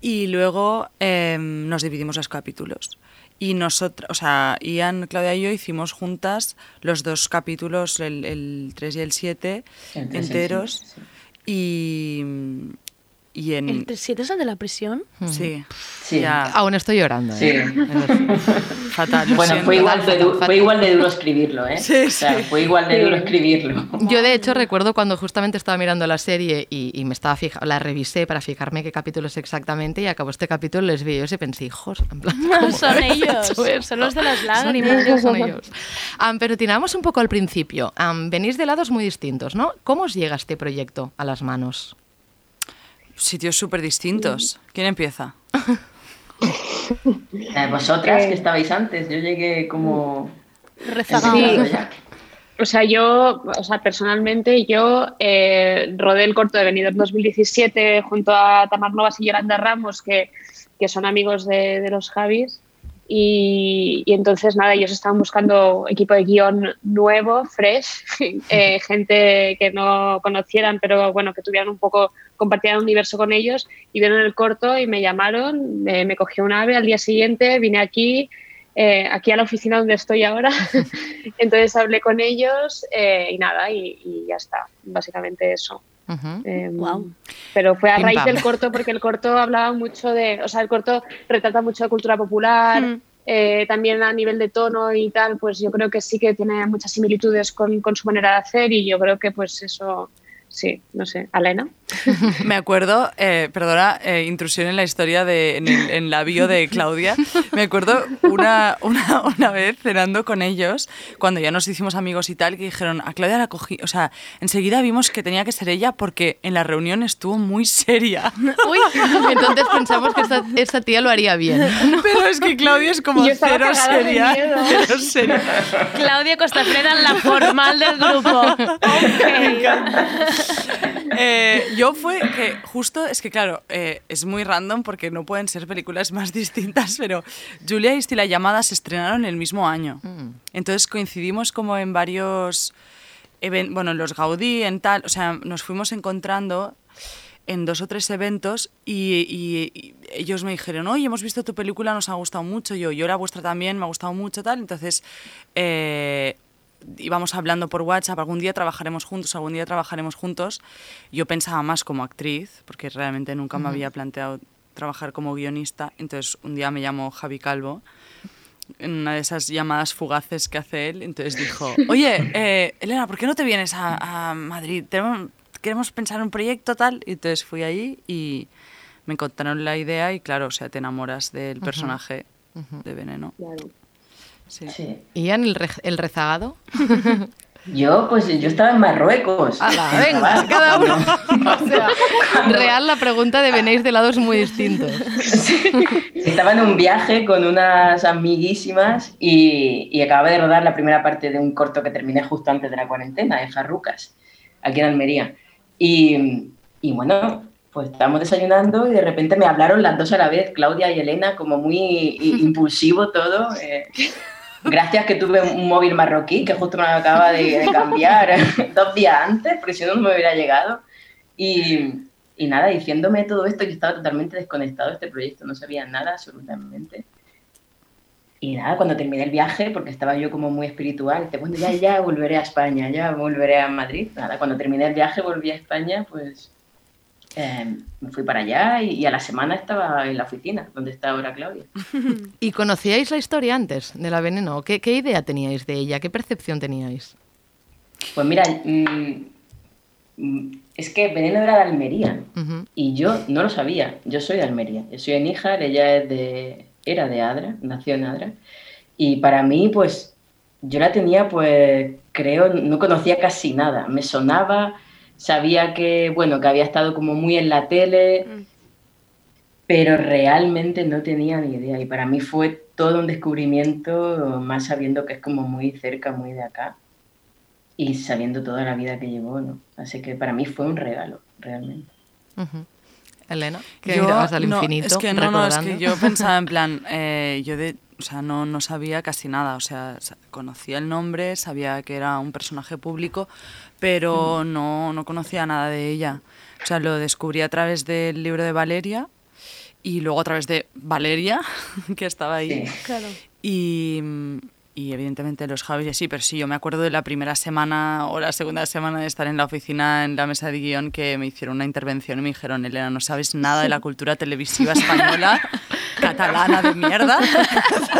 Y luego em, nos dividimos los capítulos. Y nosotros, o sea, Ian, Claudia y yo hicimos juntas los dos capítulos, el, el 3 y el 7, El tres y el enteros. sí. Y, y en... ¿El 7 es el de la prisión? Sí, Sí. ya, Aún estoy llorando. Sí. ¿eh? fatal. Bueno, siento. fue igual, de du- fatal. fue igual de duro escribirlo, ¿eh? Sí, o sea, sí. fue igual de duro escribirlo. Yo de hecho recuerdo cuando justamente estaba mirando la serie y, y me estaba fija, la revisé para fijarme qué capítulo es exactamente y acabó este capítulo les vi ellos y pensé, hijos, en plan, ¿cómo Son ellos, son los de las Son lágrimas. ellos, son ellos. Am, pero tiramos un poco al principio. Am, venís de lados muy distintos, ¿no? ¿Cómo os llega este proyecto a las manos? Sitios súper distintos. ¿Quién empieza? Eh, Vosotras Eh. que estabais antes, yo llegué como... Ya. O sea, yo, o sea, personalmente, yo eh, rodé el corto de Benidorm 2017 junto a Tamar Novas y Yolanda Ramos, que, que son amigos de, de los Javis. Y, entonces, nada, ellos estaban buscando equipo de guion nuevo, fresh, eh, gente que no conocieran, pero bueno, que tuvieran un poco, compartieran un universo con ellos. Y vieron el corto y me llamaron, me, cogí un ave al día siguiente, vine aquí, eh, aquí a la oficina donde estoy ahora. Entonces hablé con ellos eh, y nada, y ya está, básicamente eso. Eh, Guau. Pero fue a Pim, raíz pam. del corto, porque el corto hablaba mucho de, o sea, el corto retrata mucho de cultura popular, Mm. eh, también a nivel de tono y tal, pues yo creo que sí que tiene muchas similitudes con, con su manera de hacer y yo creo que pues eso, sí, no sé, Alena. Me acuerdo, eh, perdona, eh, intrusión en la historia de, en, el- en la bio de Claudia. Me acuerdo una, una, una vez cenando con ellos, cuando ya nos hicimos amigos y tal, que dijeron, a Claudia la cogí, o sea, enseguida vimos que tenía que ser ella porque en la reunión estuvo muy seria. Uy, entonces pensamos que esta, esta tía lo haría bien. Pero es que Claudia es como cero seria. Cero seria. Claudia Costafreda, la formal del grupo. Eh, yo fue que justo, es que claro, eh, es muy random porque no pueden ser películas más distintas, pero Julia y La Llamada se estrenaron el mismo año. Entonces coincidimos como en varios, even- bueno, en los Gaudí, en tal, o sea, nos fuimos encontrando en dos o tres eventos y, y- y ellos me dijeron, oye, hemos visto tu película, nos ha gustado mucho, yo, yo la vuestra también, me ha gustado mucho, tal. Entonces, eh, íbamos hablando por WhatsApp, algún día trabajaremos juntos, algún día trabajaremos juntos. Yo pensaba más como actriz, porque realmente nunca me había planteado trabajar como guionista. Entonces, un día me llamó Javi Calvo en una de esas llamadas fugaces que hace él. Entonces dijo, oye, eh, Elena, ¿por qué no te vienes a, a Madrid? Tenemos- queremos pensar en un proyecto tal. Y entonces fui allí y me contaron la idea y claro, o sea, te enamoras del personaje Ujú. de Veneno. Claro. Sí. ¿Y Ian, el, re- el rezagado? Yo, pues yo estaba en Marruecos. ¡Hala, venga! Cada uno. O sea, real, la pregunta de venéis de lados muy distintos. Estaba en un viaje con unas amiguísimas y, y acababa de rodar la primera parte de un corto que terminé justo antes de la cuarentena, de Farrucas, aquí en Almería. Y, y bueno, pues estábamos desayunando y de repente me hablaron las dos a la vez, Claudia y Elena, como muy i- impulsivo todo. eh. Gracias que tuve un móvil marroquí que justo me acaba de, de cambiar dos días antes, porque si no, no me hubiera llegado. Y, y nada, diciéndome todo esto, yo estaba totalmente desconectado de este proyecto, no sabía nada absolutamente. Y nada, cuando terminé el viaje, porque estaba yo como muy espiritual, dice, bueno, ya, ya volveré a España, ya volveré a Madrid. Nada, cuando terminé el viaje, volví a España, pues eh, me fui para allá y, y a la semana estaba en la oficina, donde está ahora Claudia. ¿Y conocíais la historia antes de la veneno? ¿Qué, qué idea teníais de ella? ¿Qué percepción teníais? Pues mira, mm, mm, es que Veneno era de Almería. Ujú. Y yo no lo sabía, yo soy de Almería, yo soy de Níjar, ella es de, era de Adra, nació en Adra. Y para mí, pues, yo la tenía, pues, creo, no conocía casi nada. Me sonaba, sabía que, bueno, que había estado como muy en la tele, pero realmente no tenía ni idea. Y para mí fue todo un descubrimiento, más sabiendo que es como muy cerca, muy de acá. Y sabiendo toda la vida que llevó, ¿no? Así que para mí fue un regalo, realmente. Elena, que Yo, mirabas al no, infinito. es que no, no, es que yo pensaba en plan, eh, yo de, o sea, no, no sabía casi nada, o sea, conocía el nombre, sabía que era un personaje público, pero no, no conocía nada de ella. O sea, lo descubrí a través del libro de Valeria y luego a través de Valeria, que estaba ahí. Claro. Y, y evidentemente los Javis y así, pero sí, yo me acuerdo de la primera semana o la segunda semana de estar en la oficina, en la mesa de guion, que me hicieron una intervención y me dijeron, Elena, no sabes nada de la cultura televisiva española, catalana de mierda.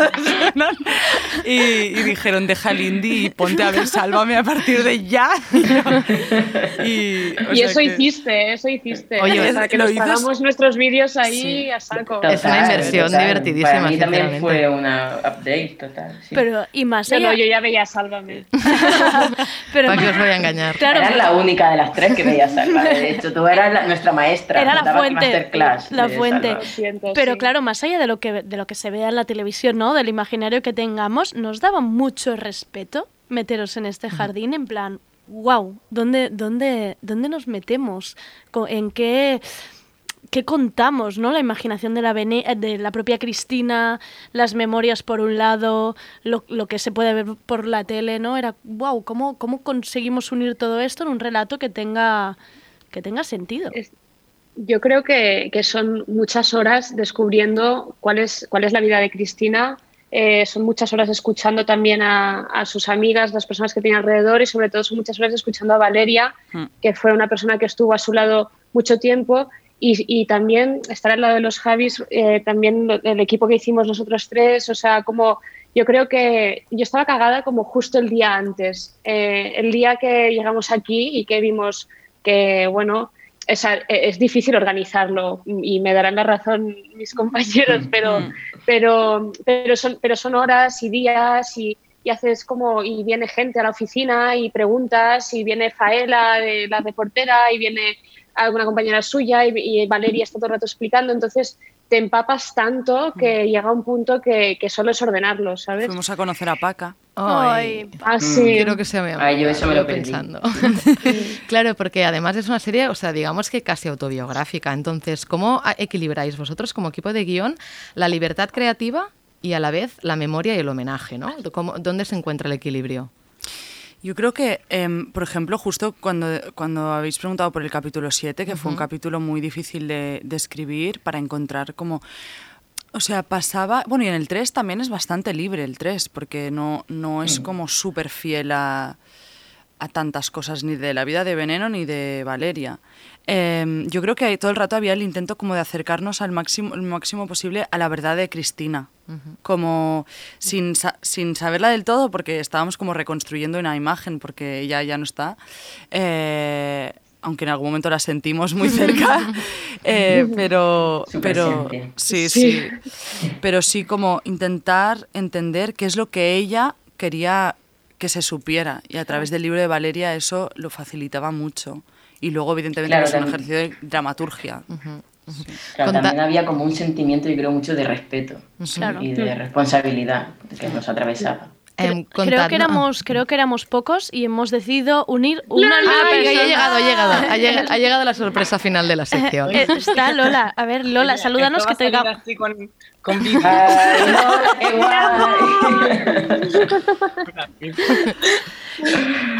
y, y dijeron, deja el indie y ponte a ver Sálvame a partir de ya. y, o eso que- hiciste, eso hiciste. Oye, para que lo nos hagamos nuestros vídeos ahí Sí. a saco. Es una inversión divertidísima, Para mí también fue una update total. sí. Pero, y más No, allá... no, yo ya veía Sálvame. pero ¿Para qué os voy a engañar? Claro, Eras la única de las tres que veía Salva. De hecho, tú eras la- nuestra maestra. Era la fuente, la de fuente. Siento, Pero sí. claro, más allá de lo que de lo que se vea en la televisión, ¿no? Del imaginario que tengamos, nos daba mucho respeto meteros en este jardín en plan, wow, ¿dónde dónde dónde nos metemos? ¿En qué qué contamos, ¿no? La imaginación de la Bene- eh, de la propia Cristina, las memorias por un lado, lo, lo que se puede ver por la tele, ¿no? Era wow, ¿cómo cómo conseguimos unir todo esto en un relato que tenga que tenga sentido? Yo creo que, que son muchas horas descubriendo cuál es, cuál es la vida de Cristina. eh, son muchas horas escuchando también a, a sus amigas, las personas que tiene alrededor y sobre todo son muchas horas escuchando a Valeria, Mm. que fue una persona que estuvo a su lado mucho tiempo y, y también estar al lado de los Javis, eh, también lo- el equipo que hicimos nosotros tres, o sea, como yo creo que yo estaba cagada como justo el día antes, Eh, el día que llegamos aquí y que vimos que, bueno, es, es, difícil organizarlo y me darán la razón mis compañeros, pero, pero, pero, son, pero son horas y días y, y, haces como, y viene gente a la oficina y preguntas y viene Faela, de la reportera, y viene alguna compañera suya y, y Valeria está todo el rato explicando, entonces te empapas tanto que llega un punto que, que solo es ordenarlo, ¿sabes? Fuimos a conocer a Paca. Ay, ah, sí. Quiero que sea mi amiga. Ay, yo eso me lo pensando. claro, porque además es una serie, o sea, digamos que casi autobiográfica. Entonces, ¿cómo equilibráis vosotros como equipo de guion la libertad creativa y a la vez la memoria y el homenaje, ¿no? ¿Cómo, ¿Dónde se encuentra el equilibrio? Yo creo que, eh, por ejemplo, justo cuando, cuando habéis preguntado por el capítulo 7, que uh -huh. fue un capítulo muy difícil de, de, escribir para encontrar como... O sea, pasaba... Bueno, y en el 3 también es bastante libre el 3, porque no, no es como súper fiel a, a tantas cosas, ni de la vida de Veneno ni de Valeria. Eh, yo creo que todo el rato había el intento como de acercarnos al máximo, el máximo posible a la verdad de Cristina. Uh -huh. Como sin, sin saberla del todo, porque estábamos como reconstruyendo una imagen, porque ella ya no está. Eh, aunque en algún momento la sentimos muy cerca, eh, pero, pero sí, sí, sí, pero sí como intentar entender qué es lo que ella quería que se supiera y a través del libro de Valeria eso lo facilitaba mucho y luego evidentemente claro, es un ejercicio de dramaturgia. Uh -huh. Sí. Claro, también había como un sentimiento, yo creo, mucho de respeto claro. y de responsabilidad que nos atravesaba. Eh, creo, que éramos, creo que éramos pocos y hemos decidido unir una no, ah, pero ha llegado, ha llegado, ha llegado, ha llegado la sorpresa final de la sección. Eh, está Lola. A ver, Lola, salúdanos que te diga. Así con, con Ay, no,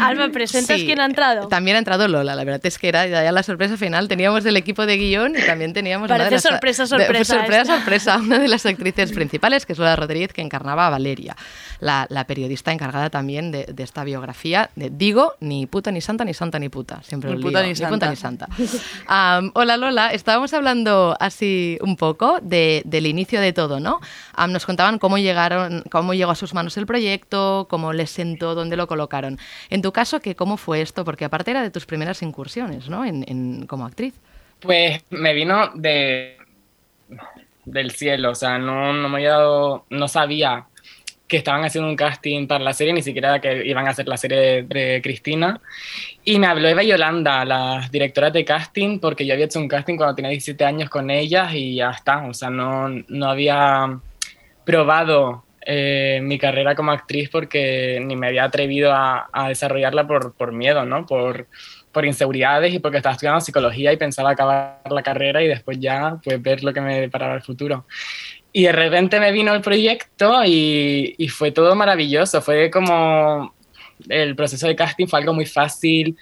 Alba, ¿presentas Sí, quién ha entrado? También ha entrado Lola, la verdad es que era ya la sorpresa final. Teníamos el equipo de guion y también teníamos una de Parece las, sorpresa, de- sorpresa sorpresa, esta. sorpresa, una de las actrices principales, que es Lola Rodríguez, que encarnaba a Valeria, la, la periodista encargada también de, de esta biografía. De, digo, ni puta ni santa, ni santa ni puta. Siempre Ni lo puta lío, ni santa. puta ni santa. Hola Lola, estábamos hablando así un poco de- del inicio de todo, ¿no? Nos contaban cómo llegaron, cómo llegó a sus manos el proyecto, cómo les sentó, dónde lo colocaron. En tu caso, ¿qué, ¿cómo fue esto? Porque aparte era de tus primeras incursiones, ¿no? En, en- como actriz. Pues me vino de del cielo, o sea, no, no me había dado, no sabía que estaban haciendo un casting para la serie, ni siquiera que iban a hacer la serie de, Cristina. Y me habló Eva Yolanda, las directoras de casting, porque yo había hecho un casting cuando tenía 17 años con ellas y ya está, o sea, no, no había probado eh, mi carrera como actriz porque ni me había atrevido a, desarrollarla por, por miedo, ¿no? Por, por inseguridades y porque estaba estudiando psicología y pensaba acabar la carrera y después ya pues ver lo que me deparaba el futuro. Y de repente me vino el proyecto y, y fue todo maravilloso, fue como el proceso de casting fue algo muy fácil,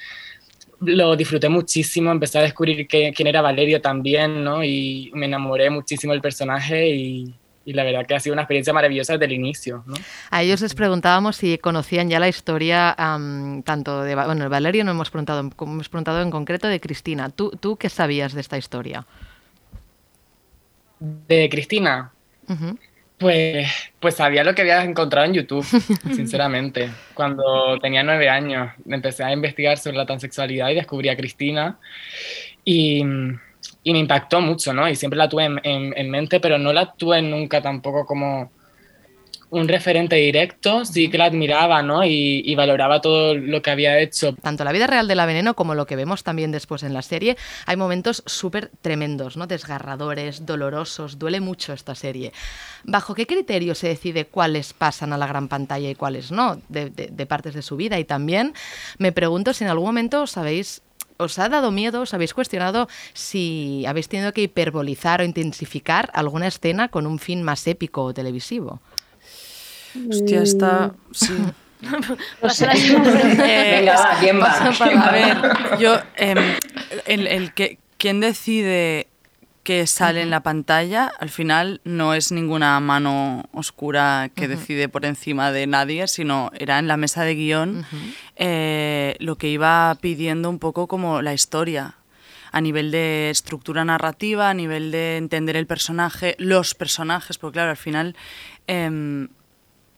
lo disfruté muchísimo, empecé a descubrir que, quién era Valerio también, ¿no? Y me enamoré muchísimo del personaje y, y la verdad que ha sido una experiencia maravillosa desde el inicio, ¿no? A ellos les preguntábamos si conocían ya la historia tanto de bueno, de Valerio, no hemos preguntado, hemos preguntado en concreto de Cristina. ¿Tú, ¿Tú qué sabías de esta historia? De Cristina, Pues, pues sabía lo que había encontrado en YouTube, sinceramente. Cuando tenía nueve años, empecé a investigar sobre la transexualidad y descubrí a Cristina y, y me impactó mucho, ¿no? Y siempre la tuve en, en- en mente, pero no la tuve nunca tampoco como un referente directo, sí que la admiraba, ¿no? Y, y valoraba todo lo que había hecho. Tanto la vida real de la veneno como lo que vemos también después en la serie, hay momentos súper tremendos, ¿no? Desgarradores, dolorosos, duele mucho esta serie. ¿Bajo qué criterio se decide cuáles pasan a la gran pantalla y cuáles no? De, de- de partes de su vida. Y también me pregunto si en algún momento os habéis. ¿Os ha dado miedo, os habéis cuestionado si habéis tenido que hiperbolizar o intensificar alguna escena con un fin más épico o televisivo? Hostia, está... Sí. Eh, Venga, va, ¿quién va? A ver, yo, em, el, el que, ¿quién decide que sale en la pantalla? Al final no es ninguna mano oscura que decide por encima de nadie, sino era en la mesa de guion eh, lo que iba pidiendo un poco como la historia a nivel de estructura narrativa, a nivel de entender el personaje, los personajes, porque claro, al final em,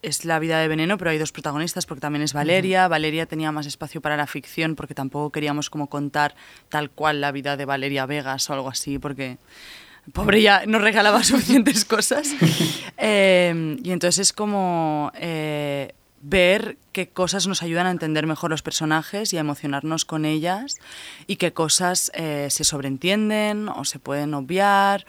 es la vida de Veneno, pero hay dos protagonistas porque también es Valeria. Valeria tenía más espacio para la ficción porque tampoco queríamos como contar tal cual la vida de Valeria Vegas o algo así porque pobre ya nos regalaba suficientes cosas. Eh, y entonces es como eh, ver qué cosas nos ayudan a entender mejor los personajes y a emocionarnos con ellas y qué cosas eh, se sobreentienden o se pueden obviar.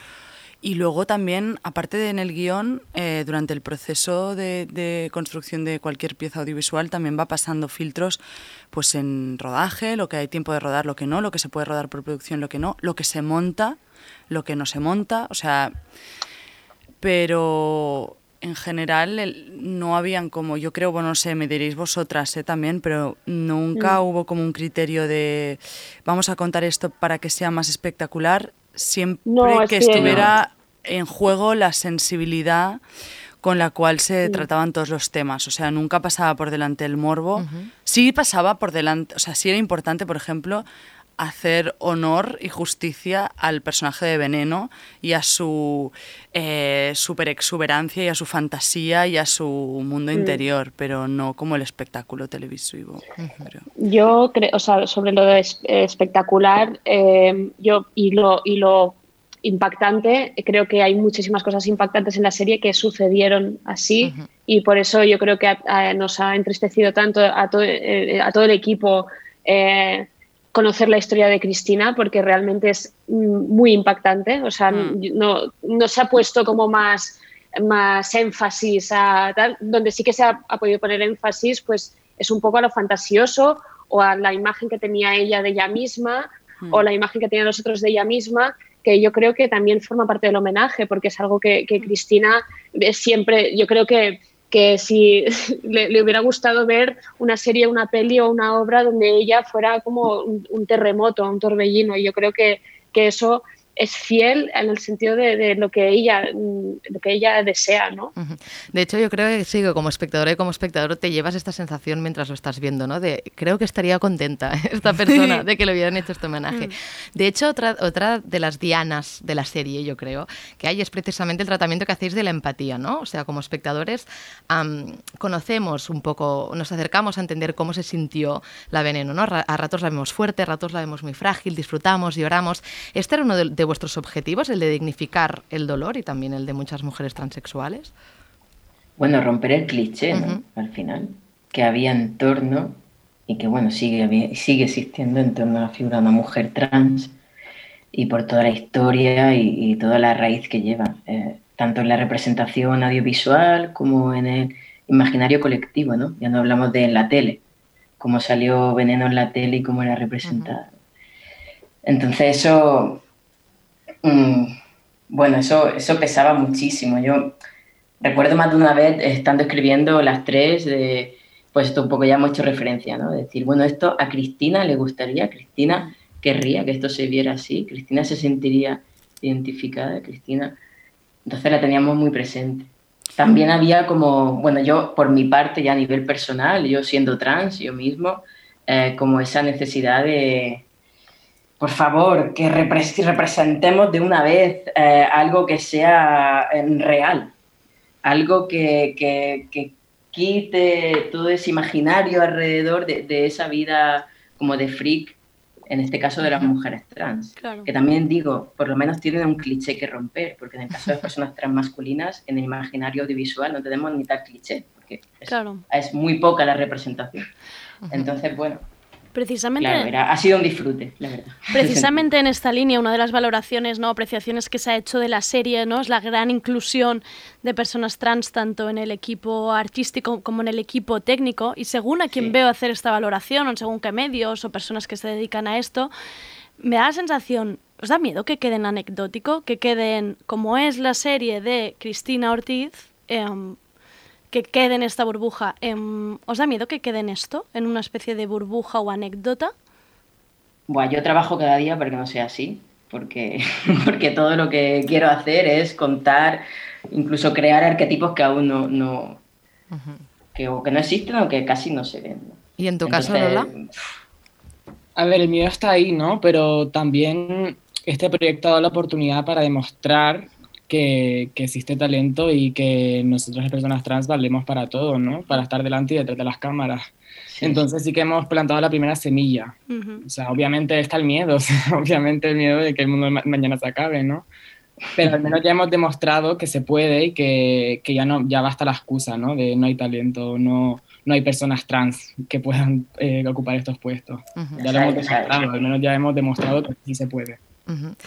Y luego también, aparte de en el guion, eh, durante el proceso de, de construcción de cualquier pieza audiovisual también va pasando filtros pues en rodaje, lo que hay tiempo de rodar, lo que no, lo que se puede rodar por producción, lo que no, lo que se monta, lo que no se monta, o sea, pero en general el- no habían como, yo creo, bueno, no sé, me diréis vosotras eh, también, pero nunca Mm. hubo como un criterio de vamos a contar esto para que sea más espectacular, siempre No, es que que- estuviera en juego la sensibilidad con la cual se trataban todos los temas, o sea, nunca pasaba por delante el morbo, sí pasaba por delante, o sea, sí era importante, por ejemplo, hacer honor y justicia al personaje de Veneno y a su eh, super exuberancia y a su fantasía y a su mundo Mm. interior, pero no como el espectáculo televisivo. Yo creo, o sea, sobre lo de es- espectacular, eh, yo y lo, y lo impactante, creo que hay muchísimas cosas impactantes en la serie que sucedieron así y por eso yo creo que a- a- nos ha entristecido tanto a, to- eh, a todo el equipo eh, conocer la historia de Cristina porque realmente es mm, muy impactante, o sea, no, no se ha puesto como más más énfasis a tal, donde sí que se ha, ha podido poner énfasis, pues es un poco a lo fantasioso o a la imagen que tenía ella de ella misma Mm. o la imagen que tenían los otros de ella misma, que yo creo que también forma parte del homenaje, porque es algo que, que Cristina siempre, yo creo que, que si le, le hubiera gustado ver una serie, una peli o una obra donde ella fuera como un, un terremoto, un torbellino, y yo creo que, que eso es fiel en el sentido de, de lo que ella lo que ella desea, ¿no? De hecho, yo creo que sí, como espectadora y como espectador te llevas esta sensación mientras lo estás viendo, ¿no? De creo que estaría contenta esta persona de que le hubieran hecho este homenaje. Mm. De hecho, otra, otra de las dianas de la serie, yo creo, que hay es precisamente el tratamiento que hacéis de la empatía, ¿no? O sea, como espectadores conocemos un poco, nos acercamos a entender cómo se sintió la veneno, ¿no? A ratos la vemos fuerte, a ratos la vemos muy frágil, disfrutamos, lloramos. Este era uno de, de vuestros objetivos, el de dignificar el dolor y también el de muchas mujeres transexuales. Bueno, romper el cliché, ¿no? Al final, que había en torno, y que bueno, sigue, sigue existiendo en torno a la figura de una mujer trans, y por toda la historia y, y toda la raíz que lleva, eh, tanto en la representación audiovisual como en el imaginario colectivo, ¿no? Ya no hablamos de en la tele, cómo salió Veneno en la tele y cómo era representada. Entonces eso, mm, bueno, eso, eso pesaba muchísimo. Yo recuerdo más de una vez estando escribiendo las tres, de, pues esto un poco ya hemos hecho referencia, ¿no? De decir, bueno, esto a Cristina le gustaría, Cristina querría que esto se viera así, Cristina se sentiría identificada, Cristina. Entonces la teníamos muy presente. También había como, bueno, yo por mi parte ya a nivel personal, yo siendo trans, yo mismo, eh, como esa necesidad de, por favor, que repres- representemos de una vez eh, algo que sea eh, real, algo que, que- que quite todo ese imaginario alrededor de, de esa vida como de freak, en este caso de las mujeres trans. Claro. Que también digo, por lo menos tienen un cliché que romper, porque en el caso de las personas trans masculinas, en el imaginario audiovisual no tenemos ni tal cliché, porque es, Claro. es muy poca la representación. Entonces, bueno, Precisamente, claro, era- ha sido un disfrute, la verdad. precisamente en esta línea, una de las valoraciones, no apreciaciones que se ha hecho de la serie, no, es la gran inclusión de personas trans tanto en el equipo artístico como en el equipo técnico. Y según a quien veo hacer esta valoración, o según qué medios o personas que se dedican a esto, me da la sensación, ¿os da miedo que queden anecdótico, que queden como es la serie de Cristina Ortiz? em, que quede en esta burbuja. Em, ¿Os da miedo que quede en esto, en una especie de burbuja o anécdota? Buah, yo trabajo cada día para que no sea así, porque, porque todo lo que quiero hacer es contar, incluso crear arquetipos que aún no, no que, o que no existen o que casi no se ven. ¿no? ¿Y en tu caso, Entonces, Lola? A ver, el miedo está ahí, ¿no? Pero también este proyecto ha dado la oportunidad para demostrar que, que existe talento y que nosotros las personas trans valemos para todo, ¿no? Para estar delante y detrás de las cámaras. Entonces sí que hemos plantado la primera semilla. O sea, obviamente está el miedo, o sea, obviamente el miedo de que el mundo ma- mañana se acabe, ¿no? Pero al menos ya hemos demostrado que se puede y que, que ya no ya basta la excusa, ¿no? De no hay talento, no, no hay personas trans que puedan eh, ocupar estos puestos. Ya lo hemos demostrado, al menos ya hemos demostrado que sí se puede.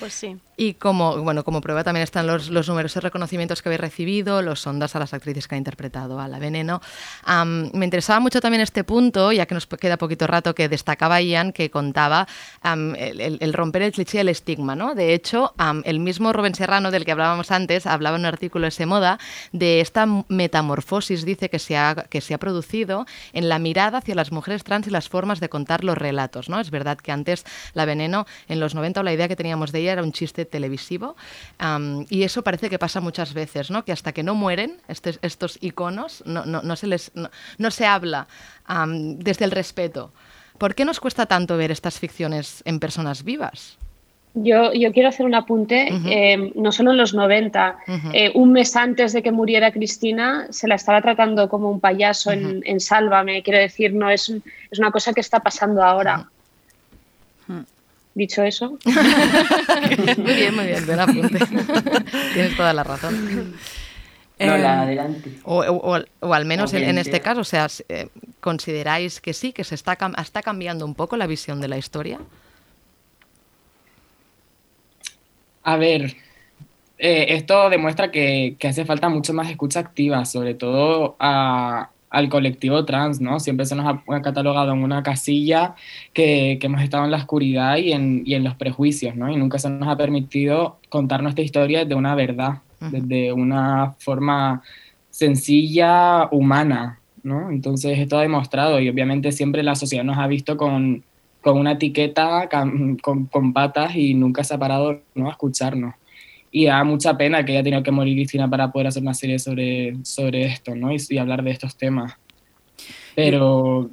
Pues sí. Y como, bueno, como prueba también están los, los numerosos reconocimientos que habéis recibido, los ondas a las actrices que ha interpretado a la Veneno. Am, me interesaba mucho también este punto, ya que nos queda poquito rato, que destacaba Ian, que contaba am, el, el- el romper el cliché el estigma, ¿no? De hecho, am, el mismo Rubén Serrano, del que hablábamos antes, hablaba en un artículo de ese moda de esta metamorfosis, dice, que se, ha, que se ha producido en la mirada hacia las mujeres trans y las formas de contar los relatos, ¿no? Es verdad que antes la Veneno, en los 90, la idea que teníamos de ella era un chiste televisivo, y eso parece que pasa muchas veces, ¿no? Que hasta que no mueren estes- estos iconos, no, no- no se les, no, no se habla desde el respeto. ¿Por qué nos cuesta tanto ver estas ficciones en personas vivas? Yo, yo quiero hacer un apunte, eh, no solo en los 90, Ujú. eh, un mes antes de que muriera Cristina, se la estaba tratando como un payaso en, en Sálvame, quiero decir, no es, es una cosa que está pasando ahora. Dicho eso, muy bien, muy bien, buen apunte. Tienes toda la razón. No, la Em, adelante. O, o- o- o al menos en, este caso, o sea, eh, ¿consideráis que sí, que se está, está cambiando un poco la visión de la historia? A ver, eh, esto demuestra que, que hace falta mucho más escucha activa, sobre todo a- al colectivo trans, ¿no? Siempre se nos ha, catalogado en una casilla que, que hemos estado en la oscuridad y en, y en los prejuicios, ¿no? Y nunca se nos ha permitido contar nuestra historia desde una verdad, desde una forma sencilla, humana, ¿no? Entonces esto ha demostrado y obviamente siempre la sociedad nos ha visto con, con una etiqueta, con, con patas y nunca se ha parado ¿no? a escucharnos. Y da mucha pena que haya tenido que morir Cristina para poder hacer una serie sobre, sobre esto ¿no? y, y hablar de estos temas. Pero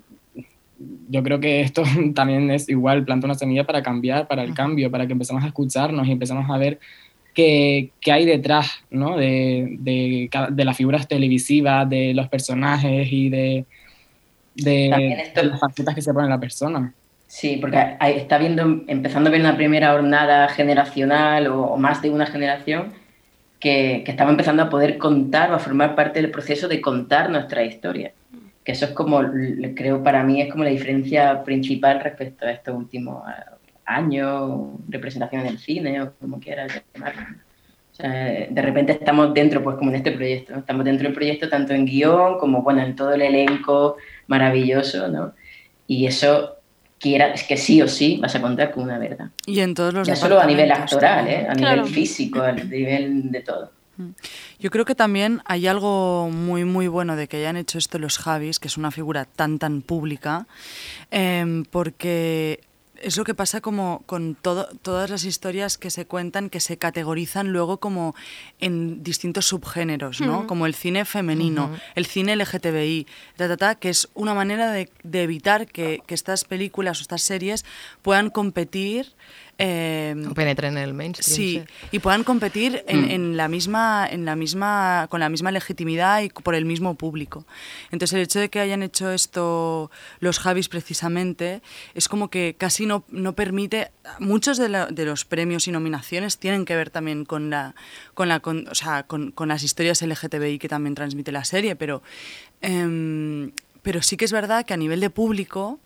yo creo que esto también es igual, planta una semilla para cambiar, para el cambio, para que empecemos a escucharnos y empecemos a ver qué, qué hay detrás ¿no? de, de, de las figuras televisivas, de los personajes y de, de, esto- de las facetas que se pone la persona. Sí, porque está viendo, empezando a ver una primera jornada generacional o, o más de una generación que, que estaba empezando a poder contar o a formar parte del proceso de contar nuestra historia. Que eso es como, creo para mí, es como la diferencia principal respecto a estos últimos eh, años, representación en el cine o como quieras llamarlo. O sea, de repente estamos dentro, pues como en este proyecto, ¿no? estamos dentro del proyecto tanto en guion como bueno, en todo el elenco maravilloso, ¿no? Y eso, quiera, es que sí o sí vas a contar con una verdad. Y en todos los Ya solo a nivel actoral. ¿eh? a Claro. nivel físico, a nivel de todo. Yo creo que también hay algo muy, muy bueno de que hayan hecho esto los Javis, que es una figura tan, tan pública, em, porque es lo que pasa como con todo, todas las historias que se cuentan, que se categorizan luego como en distintos subgéneros, ¿no? Mm. Como el cine femenino, el cine LGTBI, ta, ta, ta, que es una manera de, de evitar que, que estas películas o estas series puedan competir. Em, O penetren en el mainstream. Sí, y puedan competir en, Mm. en la misma, en la misma, con la misma legitimidad y por el mismo público. Entonces el hecho de que hayan hecho esto los Javis precisamente es como que casi no, no permite. Muchos de, la- de los premios y nominaciones tienen que ver también con la, con la, con- o sea, con, con las historias LGTBI que también transmite la serie, pero, em, pero sí que es verdad que a nivel de público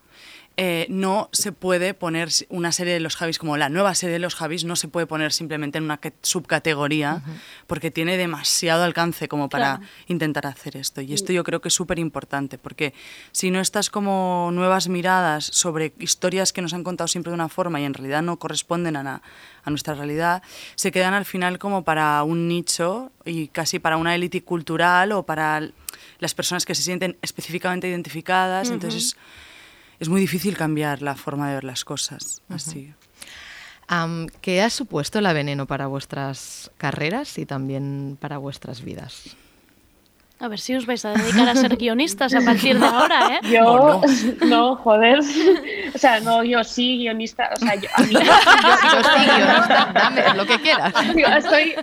eh, no se puede poner una serie de los Javis como la nueva serie de los Javis, no se puede poner simplemente en una subcategoría porque tiene demasiado alcance como para Claro. intentar hacer esto. Y esto yo creo que es súper importante porque si no estas como nuevas miradas sobre historias que nos han contado siempre de una forma y en realidad no corresponden a, la- a nuestra realidad, se quedan al final como para un nicho y casi para una élite cultural o para las personas que se sienten específicamente identificadas. Entonces es muy difícil cambiar la forma de ver las cosas así. ¿Qué ha supuesto la veneno para vuestras carreras y también para vuestras vidas? A ver si os vais a dedicar a ser guionistas a partir de ahora, ¿eh? Yo, no. joder. O sea, no, yo sí, guionista. O sea, yo, a mí, yo, Yo sí, guionista, dame lo que quieras. Estoy,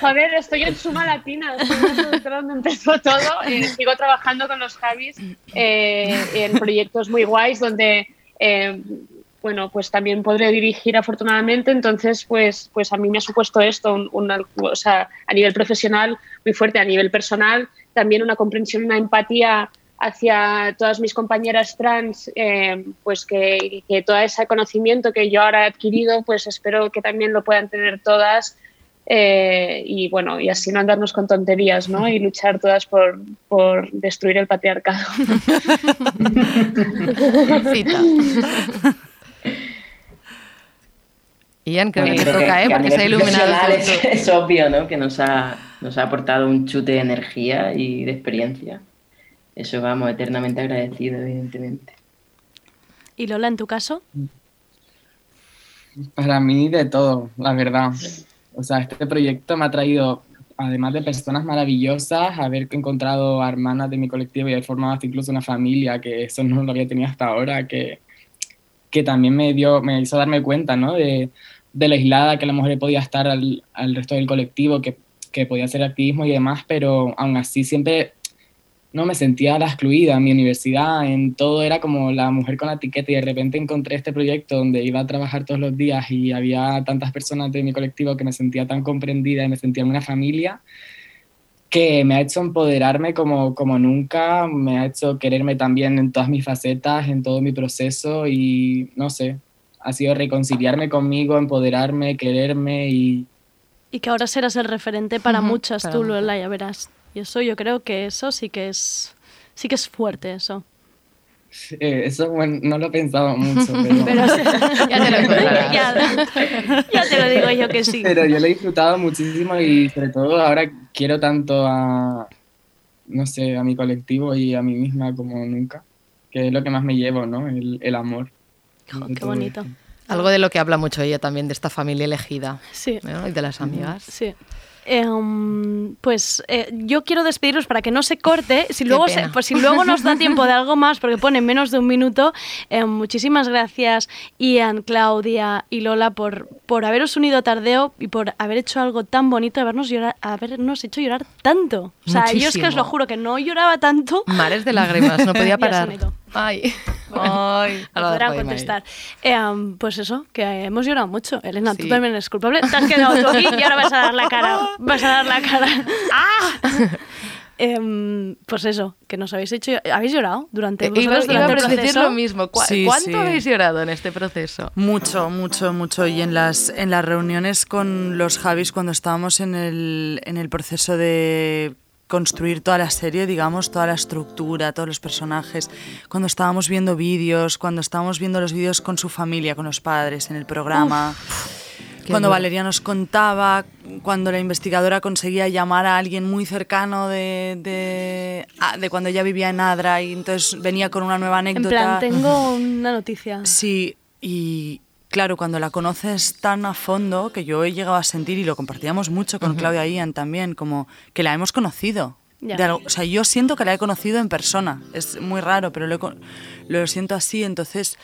joder, estoy en Suma Latina, estoy donde empezó todo. eh, sigo trabajando con los Javis eh, en proyectos muy guays donde, eh, bueno, pues también podré dirigir afortunadamente. Entonces, pues, pues a mí me ha supuesto esto, un, o sea, a nivel profesional muy fuerte, a nivel personal también una comprensión, una empatía hacia todas mis compañeras trans, eh, pues que, que todo ese conocimiento que yo ahora he adquirido, pues espero que también lo puedan tener todas eh, y bueno, y así no andarnos con tonterías, ¿no? Y luchar todas por, por destruir el patriarcado. Ian, creo Bueno, que te toca, ¿eh? que a Porque se ha iluminado. Es, es obvio, ¿no? Que nos ha, nos ha aportado un chute de energía y de experiencia. Eso vamos, eternamente agradecido, evidentemente. Y Lola, en tu caso, Para mí de todo, la verdad. O sea, este proyecto me ha traído, además de personas maravillosas, haber encontrado a hermanas de mi colectivo y haber formado hasta incluso una familia, que eso no lo había tenido hasta ahora, que, que también me dio, me hizo darme cuenta, ¿no? De, de la aislada que la mujer podía estar al, al resto del colectivo, que, que podía hacer activismo y demás, pero aún así siempre no me sentía la excluida en mi universidad, en todo. Era como la mujer con la etiqueta y de repente encontré este proyecto donde iba a trabajar todos los días y había tantas personas de mi colectivo que me sentía tan comprendida y me sentía en una familia que me ha hecho empoderarme como, como nunca, me ha hecho quererme también en todas mis facetas, en todo mi proceso y no sé, ha sido reconciliarme conmigo, empoderarme, quererme y y que ahora serás el referente para muchas, para tú. Lola, ya verás. Y eso yo creo que eso sí que es sí que es fuerte, eso. eh, eso bueno, no lo he pensado mucho, pero... Pero sí, Ya te lo ya te lo digo yo que sí. Pero yo lo he disfrutado muchísimo y sobre todo ahora quiero tanto a, no sé, a mi colectivo y a mí misma como nunca, que es lo que más me llevo, ¿no? El, el amor. Qué bonito. Algo de lo que habla mucho ella también, de esta familia elegida Sí. ¿no? y de las amigas. Sí. Em, pues eh, yo quiero despediros para que no se corte. Si luego, se- pena. pues si luego nos da tiempo de algo más, porque pone menos de un minuto, eh, muchísimas gracias Ian, Claudia y Lola por, por haberos unido a Tardeo y por haber hecho algo tan bonito, habernos, llorar, habernos hecho llorar tanto. O sea, yo es que os lo Muchísimo. juro que no lloraba tanto. Mares de lágrimas, no podía parar. Ay, ay. Me Ahora podrán contestar. Eh, pues eso, que hemos llorado mucho. Elena, tú también eres culpable. Te has quedado tú aquí y ahora vas a dar la cara. Vas a dar la cara. ¡Ah! Em, pues eso, que nos habéis hecho. ¿Habéis llorado durante, Eh, Iba, vosotros iba durante a el decir proceso? lo mismo. ¿Cu- Sí, ¿Cuánto sí. habéis llorado en este proceso? Mucho, mucho, mucho. Y en las, en las reuniones con los Javis, cuando estábamos en el, en el proceso de construir toda la serie, digamos, toda la estructura, todos los personajes, cuando estábamos viendo vídeos, cuando estábamos viendo los vídeos con su familia, con los padres, en el programa. Cuando. Valeria nos contaba, cuando la investigadora conseguía llamar a alguien muy cercano de, de, de cuando ella vivía en Adra y entonces venía con una nueva En anécdota. plan, tengo una noticia. Sí, y claro, cuando la conoces tan a fondo, que yo he llegado a sentir, y lo compartíamos mucho con Claudia Ian también, como que la hemos conocido. De algo- o sea, yo siento que la he conocido en persona. Es muy raro, pero lo, he lo siento así. Entonces,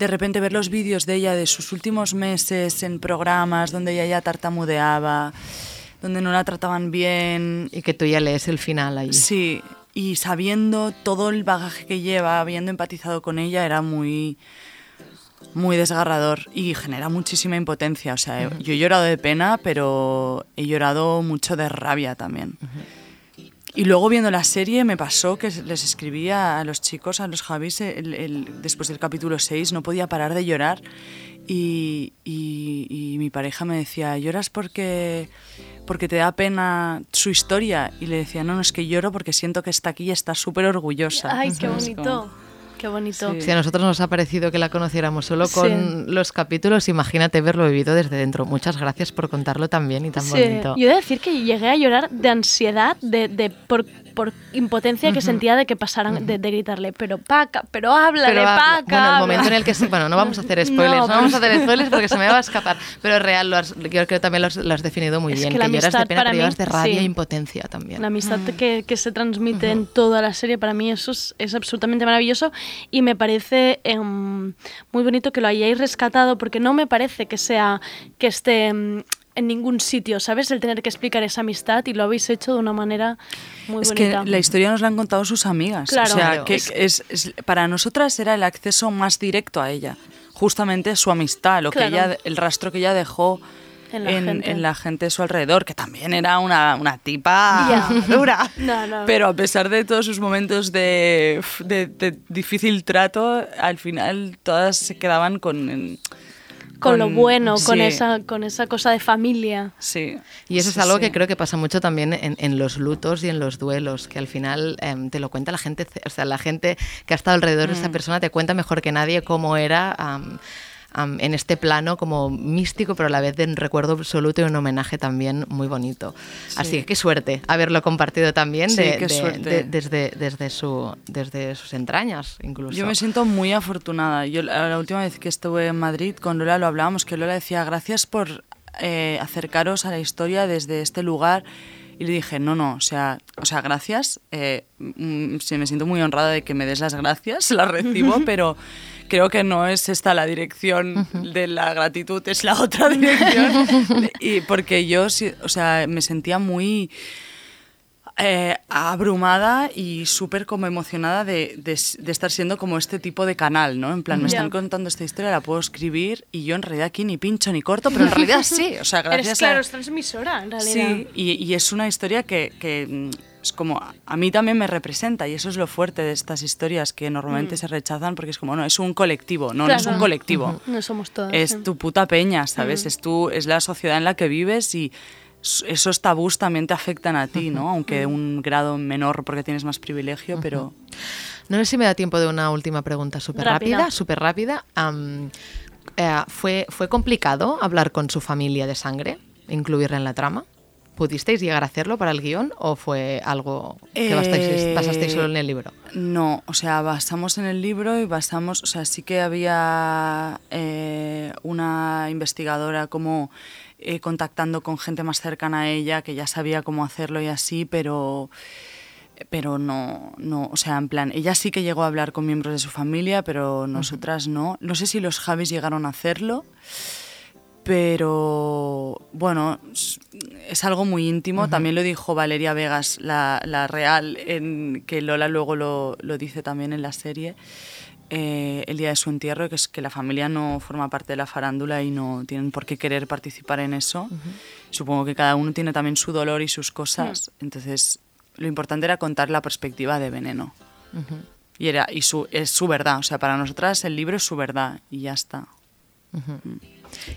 de repente ver los vídeos de ella de sus últimos meses en programas donde ella ya tartamudeaba, donde no la trataban bien, Y que tú ya lees el final ahí. Sí, y sabiendo todo el bagaje que lleva, habiendo empatizado con ella, era muy, muy desgarrador y genera muchísima impotencia. O sea, yo he llorado de pena, pero he llorado mucho de rabia también. Y luego viendo la serie me pasó que les escribía a los chicos, a los Javis, el- el- después del capítulo 6, no podía parar de llorar. Y, y- y mi pareja me decía, ¿lloras porque, porque te da pena su historia? Y le decía, no, no, es que lloro porque siento que está aquí y está súper orgullosa. Ay, qué bonito. Qué bonito. Sí. Si a nosotros nos ha parecido que la conociéramos solo con los capítulos, imagínate verlo vivido desde dentro. Muchas gracias por contarlo tan bien y tan Sí, bonito. Yo he de decir que llegué a llorar de ansiedad, de, de por por impotencia que sentía de que pasaran, de, de gritarle, pero Paca, pero háblale, Pero Paca. bueno, el habla". momento en el que se, bueno, no vamos a hacer spoilers, no, No, vamos a hacer spoilers porque se me va a escapar, pero es real, lo has- yo creo que también lo has, lo has definido muy Es bien, que que, la lloras de amistad pena, para pero lloras mí, de rabia sí. e impotencia también. La amistad que, que se transmite en toda la serie, para mí eso es, es absolutamente maravilloso y me parece em, muy bonito que lo hayáis rescatado porque no me parece que sea que esté em, en ningún sitio, ¿sabes? El tener que explicar esa amistad y lo habéis hecho de una manera muy es bonita. que la historia nos la han contado sus amigas. Claro. O sea, Claro. que Es- es, es- para nosotras era el acceso más directo a ella. Justamente su amistad, lo que ella, el rastro que ella dejó En la en, gente. en la gente de su alrededor, que también era una, una tipa Ya. dura. No, no. Pero a pesar de todos sus momentos de, de- de difícil trato, al final todas se quedaban con... con, lo bueno, con esa, con esa cosa de familia. Sí. Y eso es algo sí. que creo que pasa mucho también en, en los lutos y en los duelos, que al final em, te lo cuenta la gente, o sea, la gente que ha estado alrededor de esa Mm. persona te cuenta mejor que nadie cómo era am, en este plano como místico, pero a la vez de un recuerdo absoluto y un homenaje también muy bonito. Así que qué suerte haberlo compartido también Sí, de- de- de- desde, desde, su, desde sus entrañas, incluso. Yo me siento muy afortunada. Yo la última vez que estuve en Madrid con Lola lo hablábamos, que Lola decía gracias por eh, acercaros a la historia desde este lugar. Y le dije, no, no, o sea, o sea gracias. eh, mm, sí, me siento muy honrada de que me des las gracias, las recibo, pero creo que no es esta la dirección de la gratitud, es la otra dirección. y porque yo, o sea, me sentía muy eh, abrumada y súper como emocionada de, de estar siendo como este tipo de canal, ¿no? En plan, me están contando esta historia, la puedo escribir y yo en realidad aquí ni pincho ni corto, pero en realidad sí, o sea, gracias Eres, claro, a... es transmisora, en realidad. Sí, y, y es una historia que, que, mm, es como a- a mí también me representa y eso es lo fuerte de estas historias que normalmente Mm. se rechazan porque es como, no, es un colectivo, no, no es Claro. un colectivo. No somos todas. Es sí. tu puta peña, ¿sabes? Mm. Es, tu, es la sociedad en la que vives y esos tabús también te afectan a ti, ¿no? Aunque de un grado menor porque tienes más privilegio, pero... No sé si me da tiempo de una última pregunta súper Rápida. súper rápida. Am, eh, ¿fue, ¿Fue complicado hablar con su familia de sangre, incluirla en la trama? ¿Pudisteis llegar a hacerlo para el guion o fue algo que bastasteis, Eh, basasteis solo en el libro? No, o sea, basamos en el libro y basamos, o sea, sí que había eh, una investigadora como eh, contactando con gente más cercana a ella que ya sabía cómo hacerlo y así, pero pero no, no, o sea, en plan, ella sí que llegó a hablar con miembros de su familia, pero nosotras no. No sé si los Javis llegaron a hacerlo, pero bueno, es algo muy íntimo. También lo dijo Valeria Vegas, la, la real, en, que Lola luego lo, lo dice también en la serie, eh, el día de su entierro, que es que la familia no forma parte de la farándula y no tienen por qué querer participar en eso. Supongo que cada uno tiene también su dolor y sus cosas, entonces lo importante era contar la perspectiva de Veneno. Y, era, y su, es su verdad, o sea, para nosotras el libro es su verdad y ya está.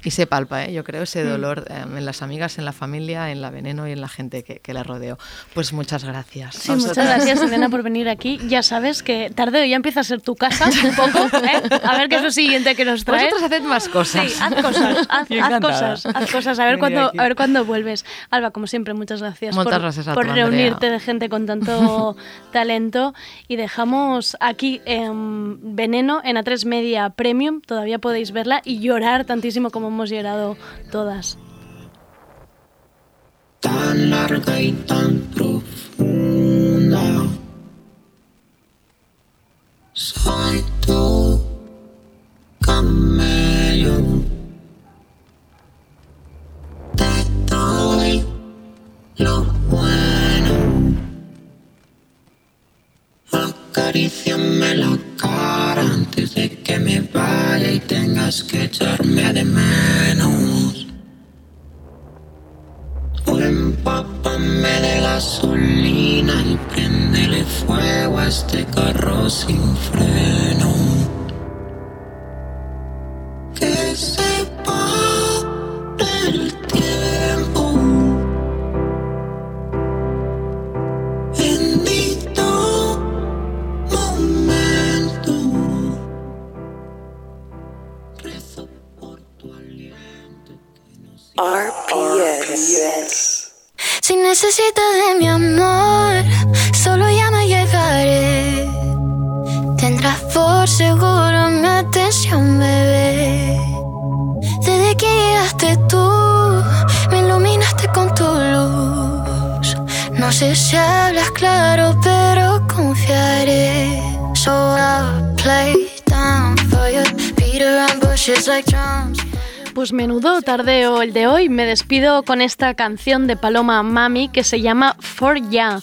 Y se palpa, ¿eh? yo creo, ese Mm. dolor eh, en las amigas, en la familia, en la veneno y en la gente que, que la rodeó. Pues muchas gracias. Sí, muchas gracias, Elena, por venir aquí. Ya sabes que tarde o ya empieza a ser tu casa un poco, ¿eh? A ver qué es lo siguiente que nos traes. Vosotros haced más cosas. Sí, haz cosas, haz, haz cosas, haz cosas. A ver, cuándo, a ver cuándo vuelves. Alba, como siempre, muchas gracias Muchas por, gracias a por tú, Andrea. reunirte de gente con tanto talento. Y dejamos aquí en Veneno en A3 Media Premium. Todavía podéis verla y llorar tantísimo como hemos llorado todas. tan larga y tan profunda. Soy tu camello. Te doy lo bueno. Acaríciame la cara que me vaya y tengas que echarme de menos. O empápame de gasolina y prendele fuego a este carro sin freno. Que sepa RPS. Si necesitas de mi amor, solo ya me llegaré. Tendrás por seguro mi atención, bebé. Desde que llegaste tú, me iluminaste con tu luz. No sé si hablas claro, pero confiaré. So I'll play down for you. Beat around bushes like drunk. Pues menudo tardeo el de hoy. Me despido con esta canción de Paloma Mami que se llama For Ya.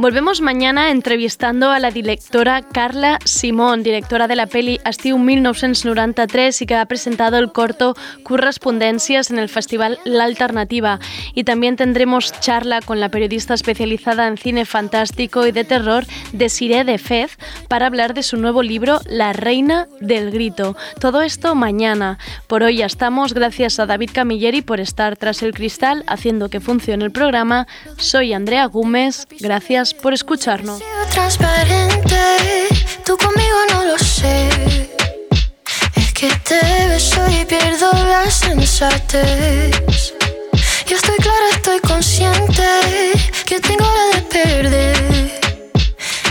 Volvemos mañana entrevistando a la directora Carla Simón, directora de la peli Estiu 1993 y que ha presentado el corto Correspondències en el festival La Alternativa. Y también tendremos charla con la periodista especializada en cine fantástico y de terror, Desiree de Fez, para hablar de su nuevo libro La Reina del Grito. Todo esto mañana. Por hoy ya estamos. Gracias a David Camilleri por estar tras el cristal haciendo que funcione el programa. Soy Andrea Gómez. Gracias por escucharnos. transparente, tú conmigo no lo sé. Es que te beso y pierdo la sensatez. Yo estoy clara, estoy consciente que tengo la de perder.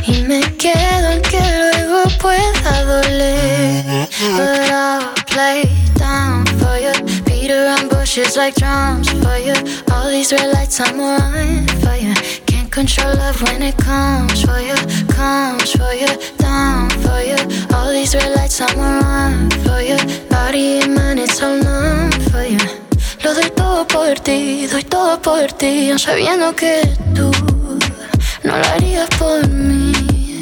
Y me quedo en que luego pueda doler. But I'll play down for you. Beat around bushes like drums for you. All these red lights, I'm on. Can't control love when it comes for you. Comes for you, down for you. All these red lights, I'm on for you. Body and mind, it's all numb for you. Lo doy todo por ti, doy todo por ti, sabiendo que tú no lo harías por mí.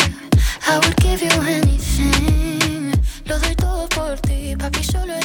I would give you anything. Lo doy todo por ti, papi, solo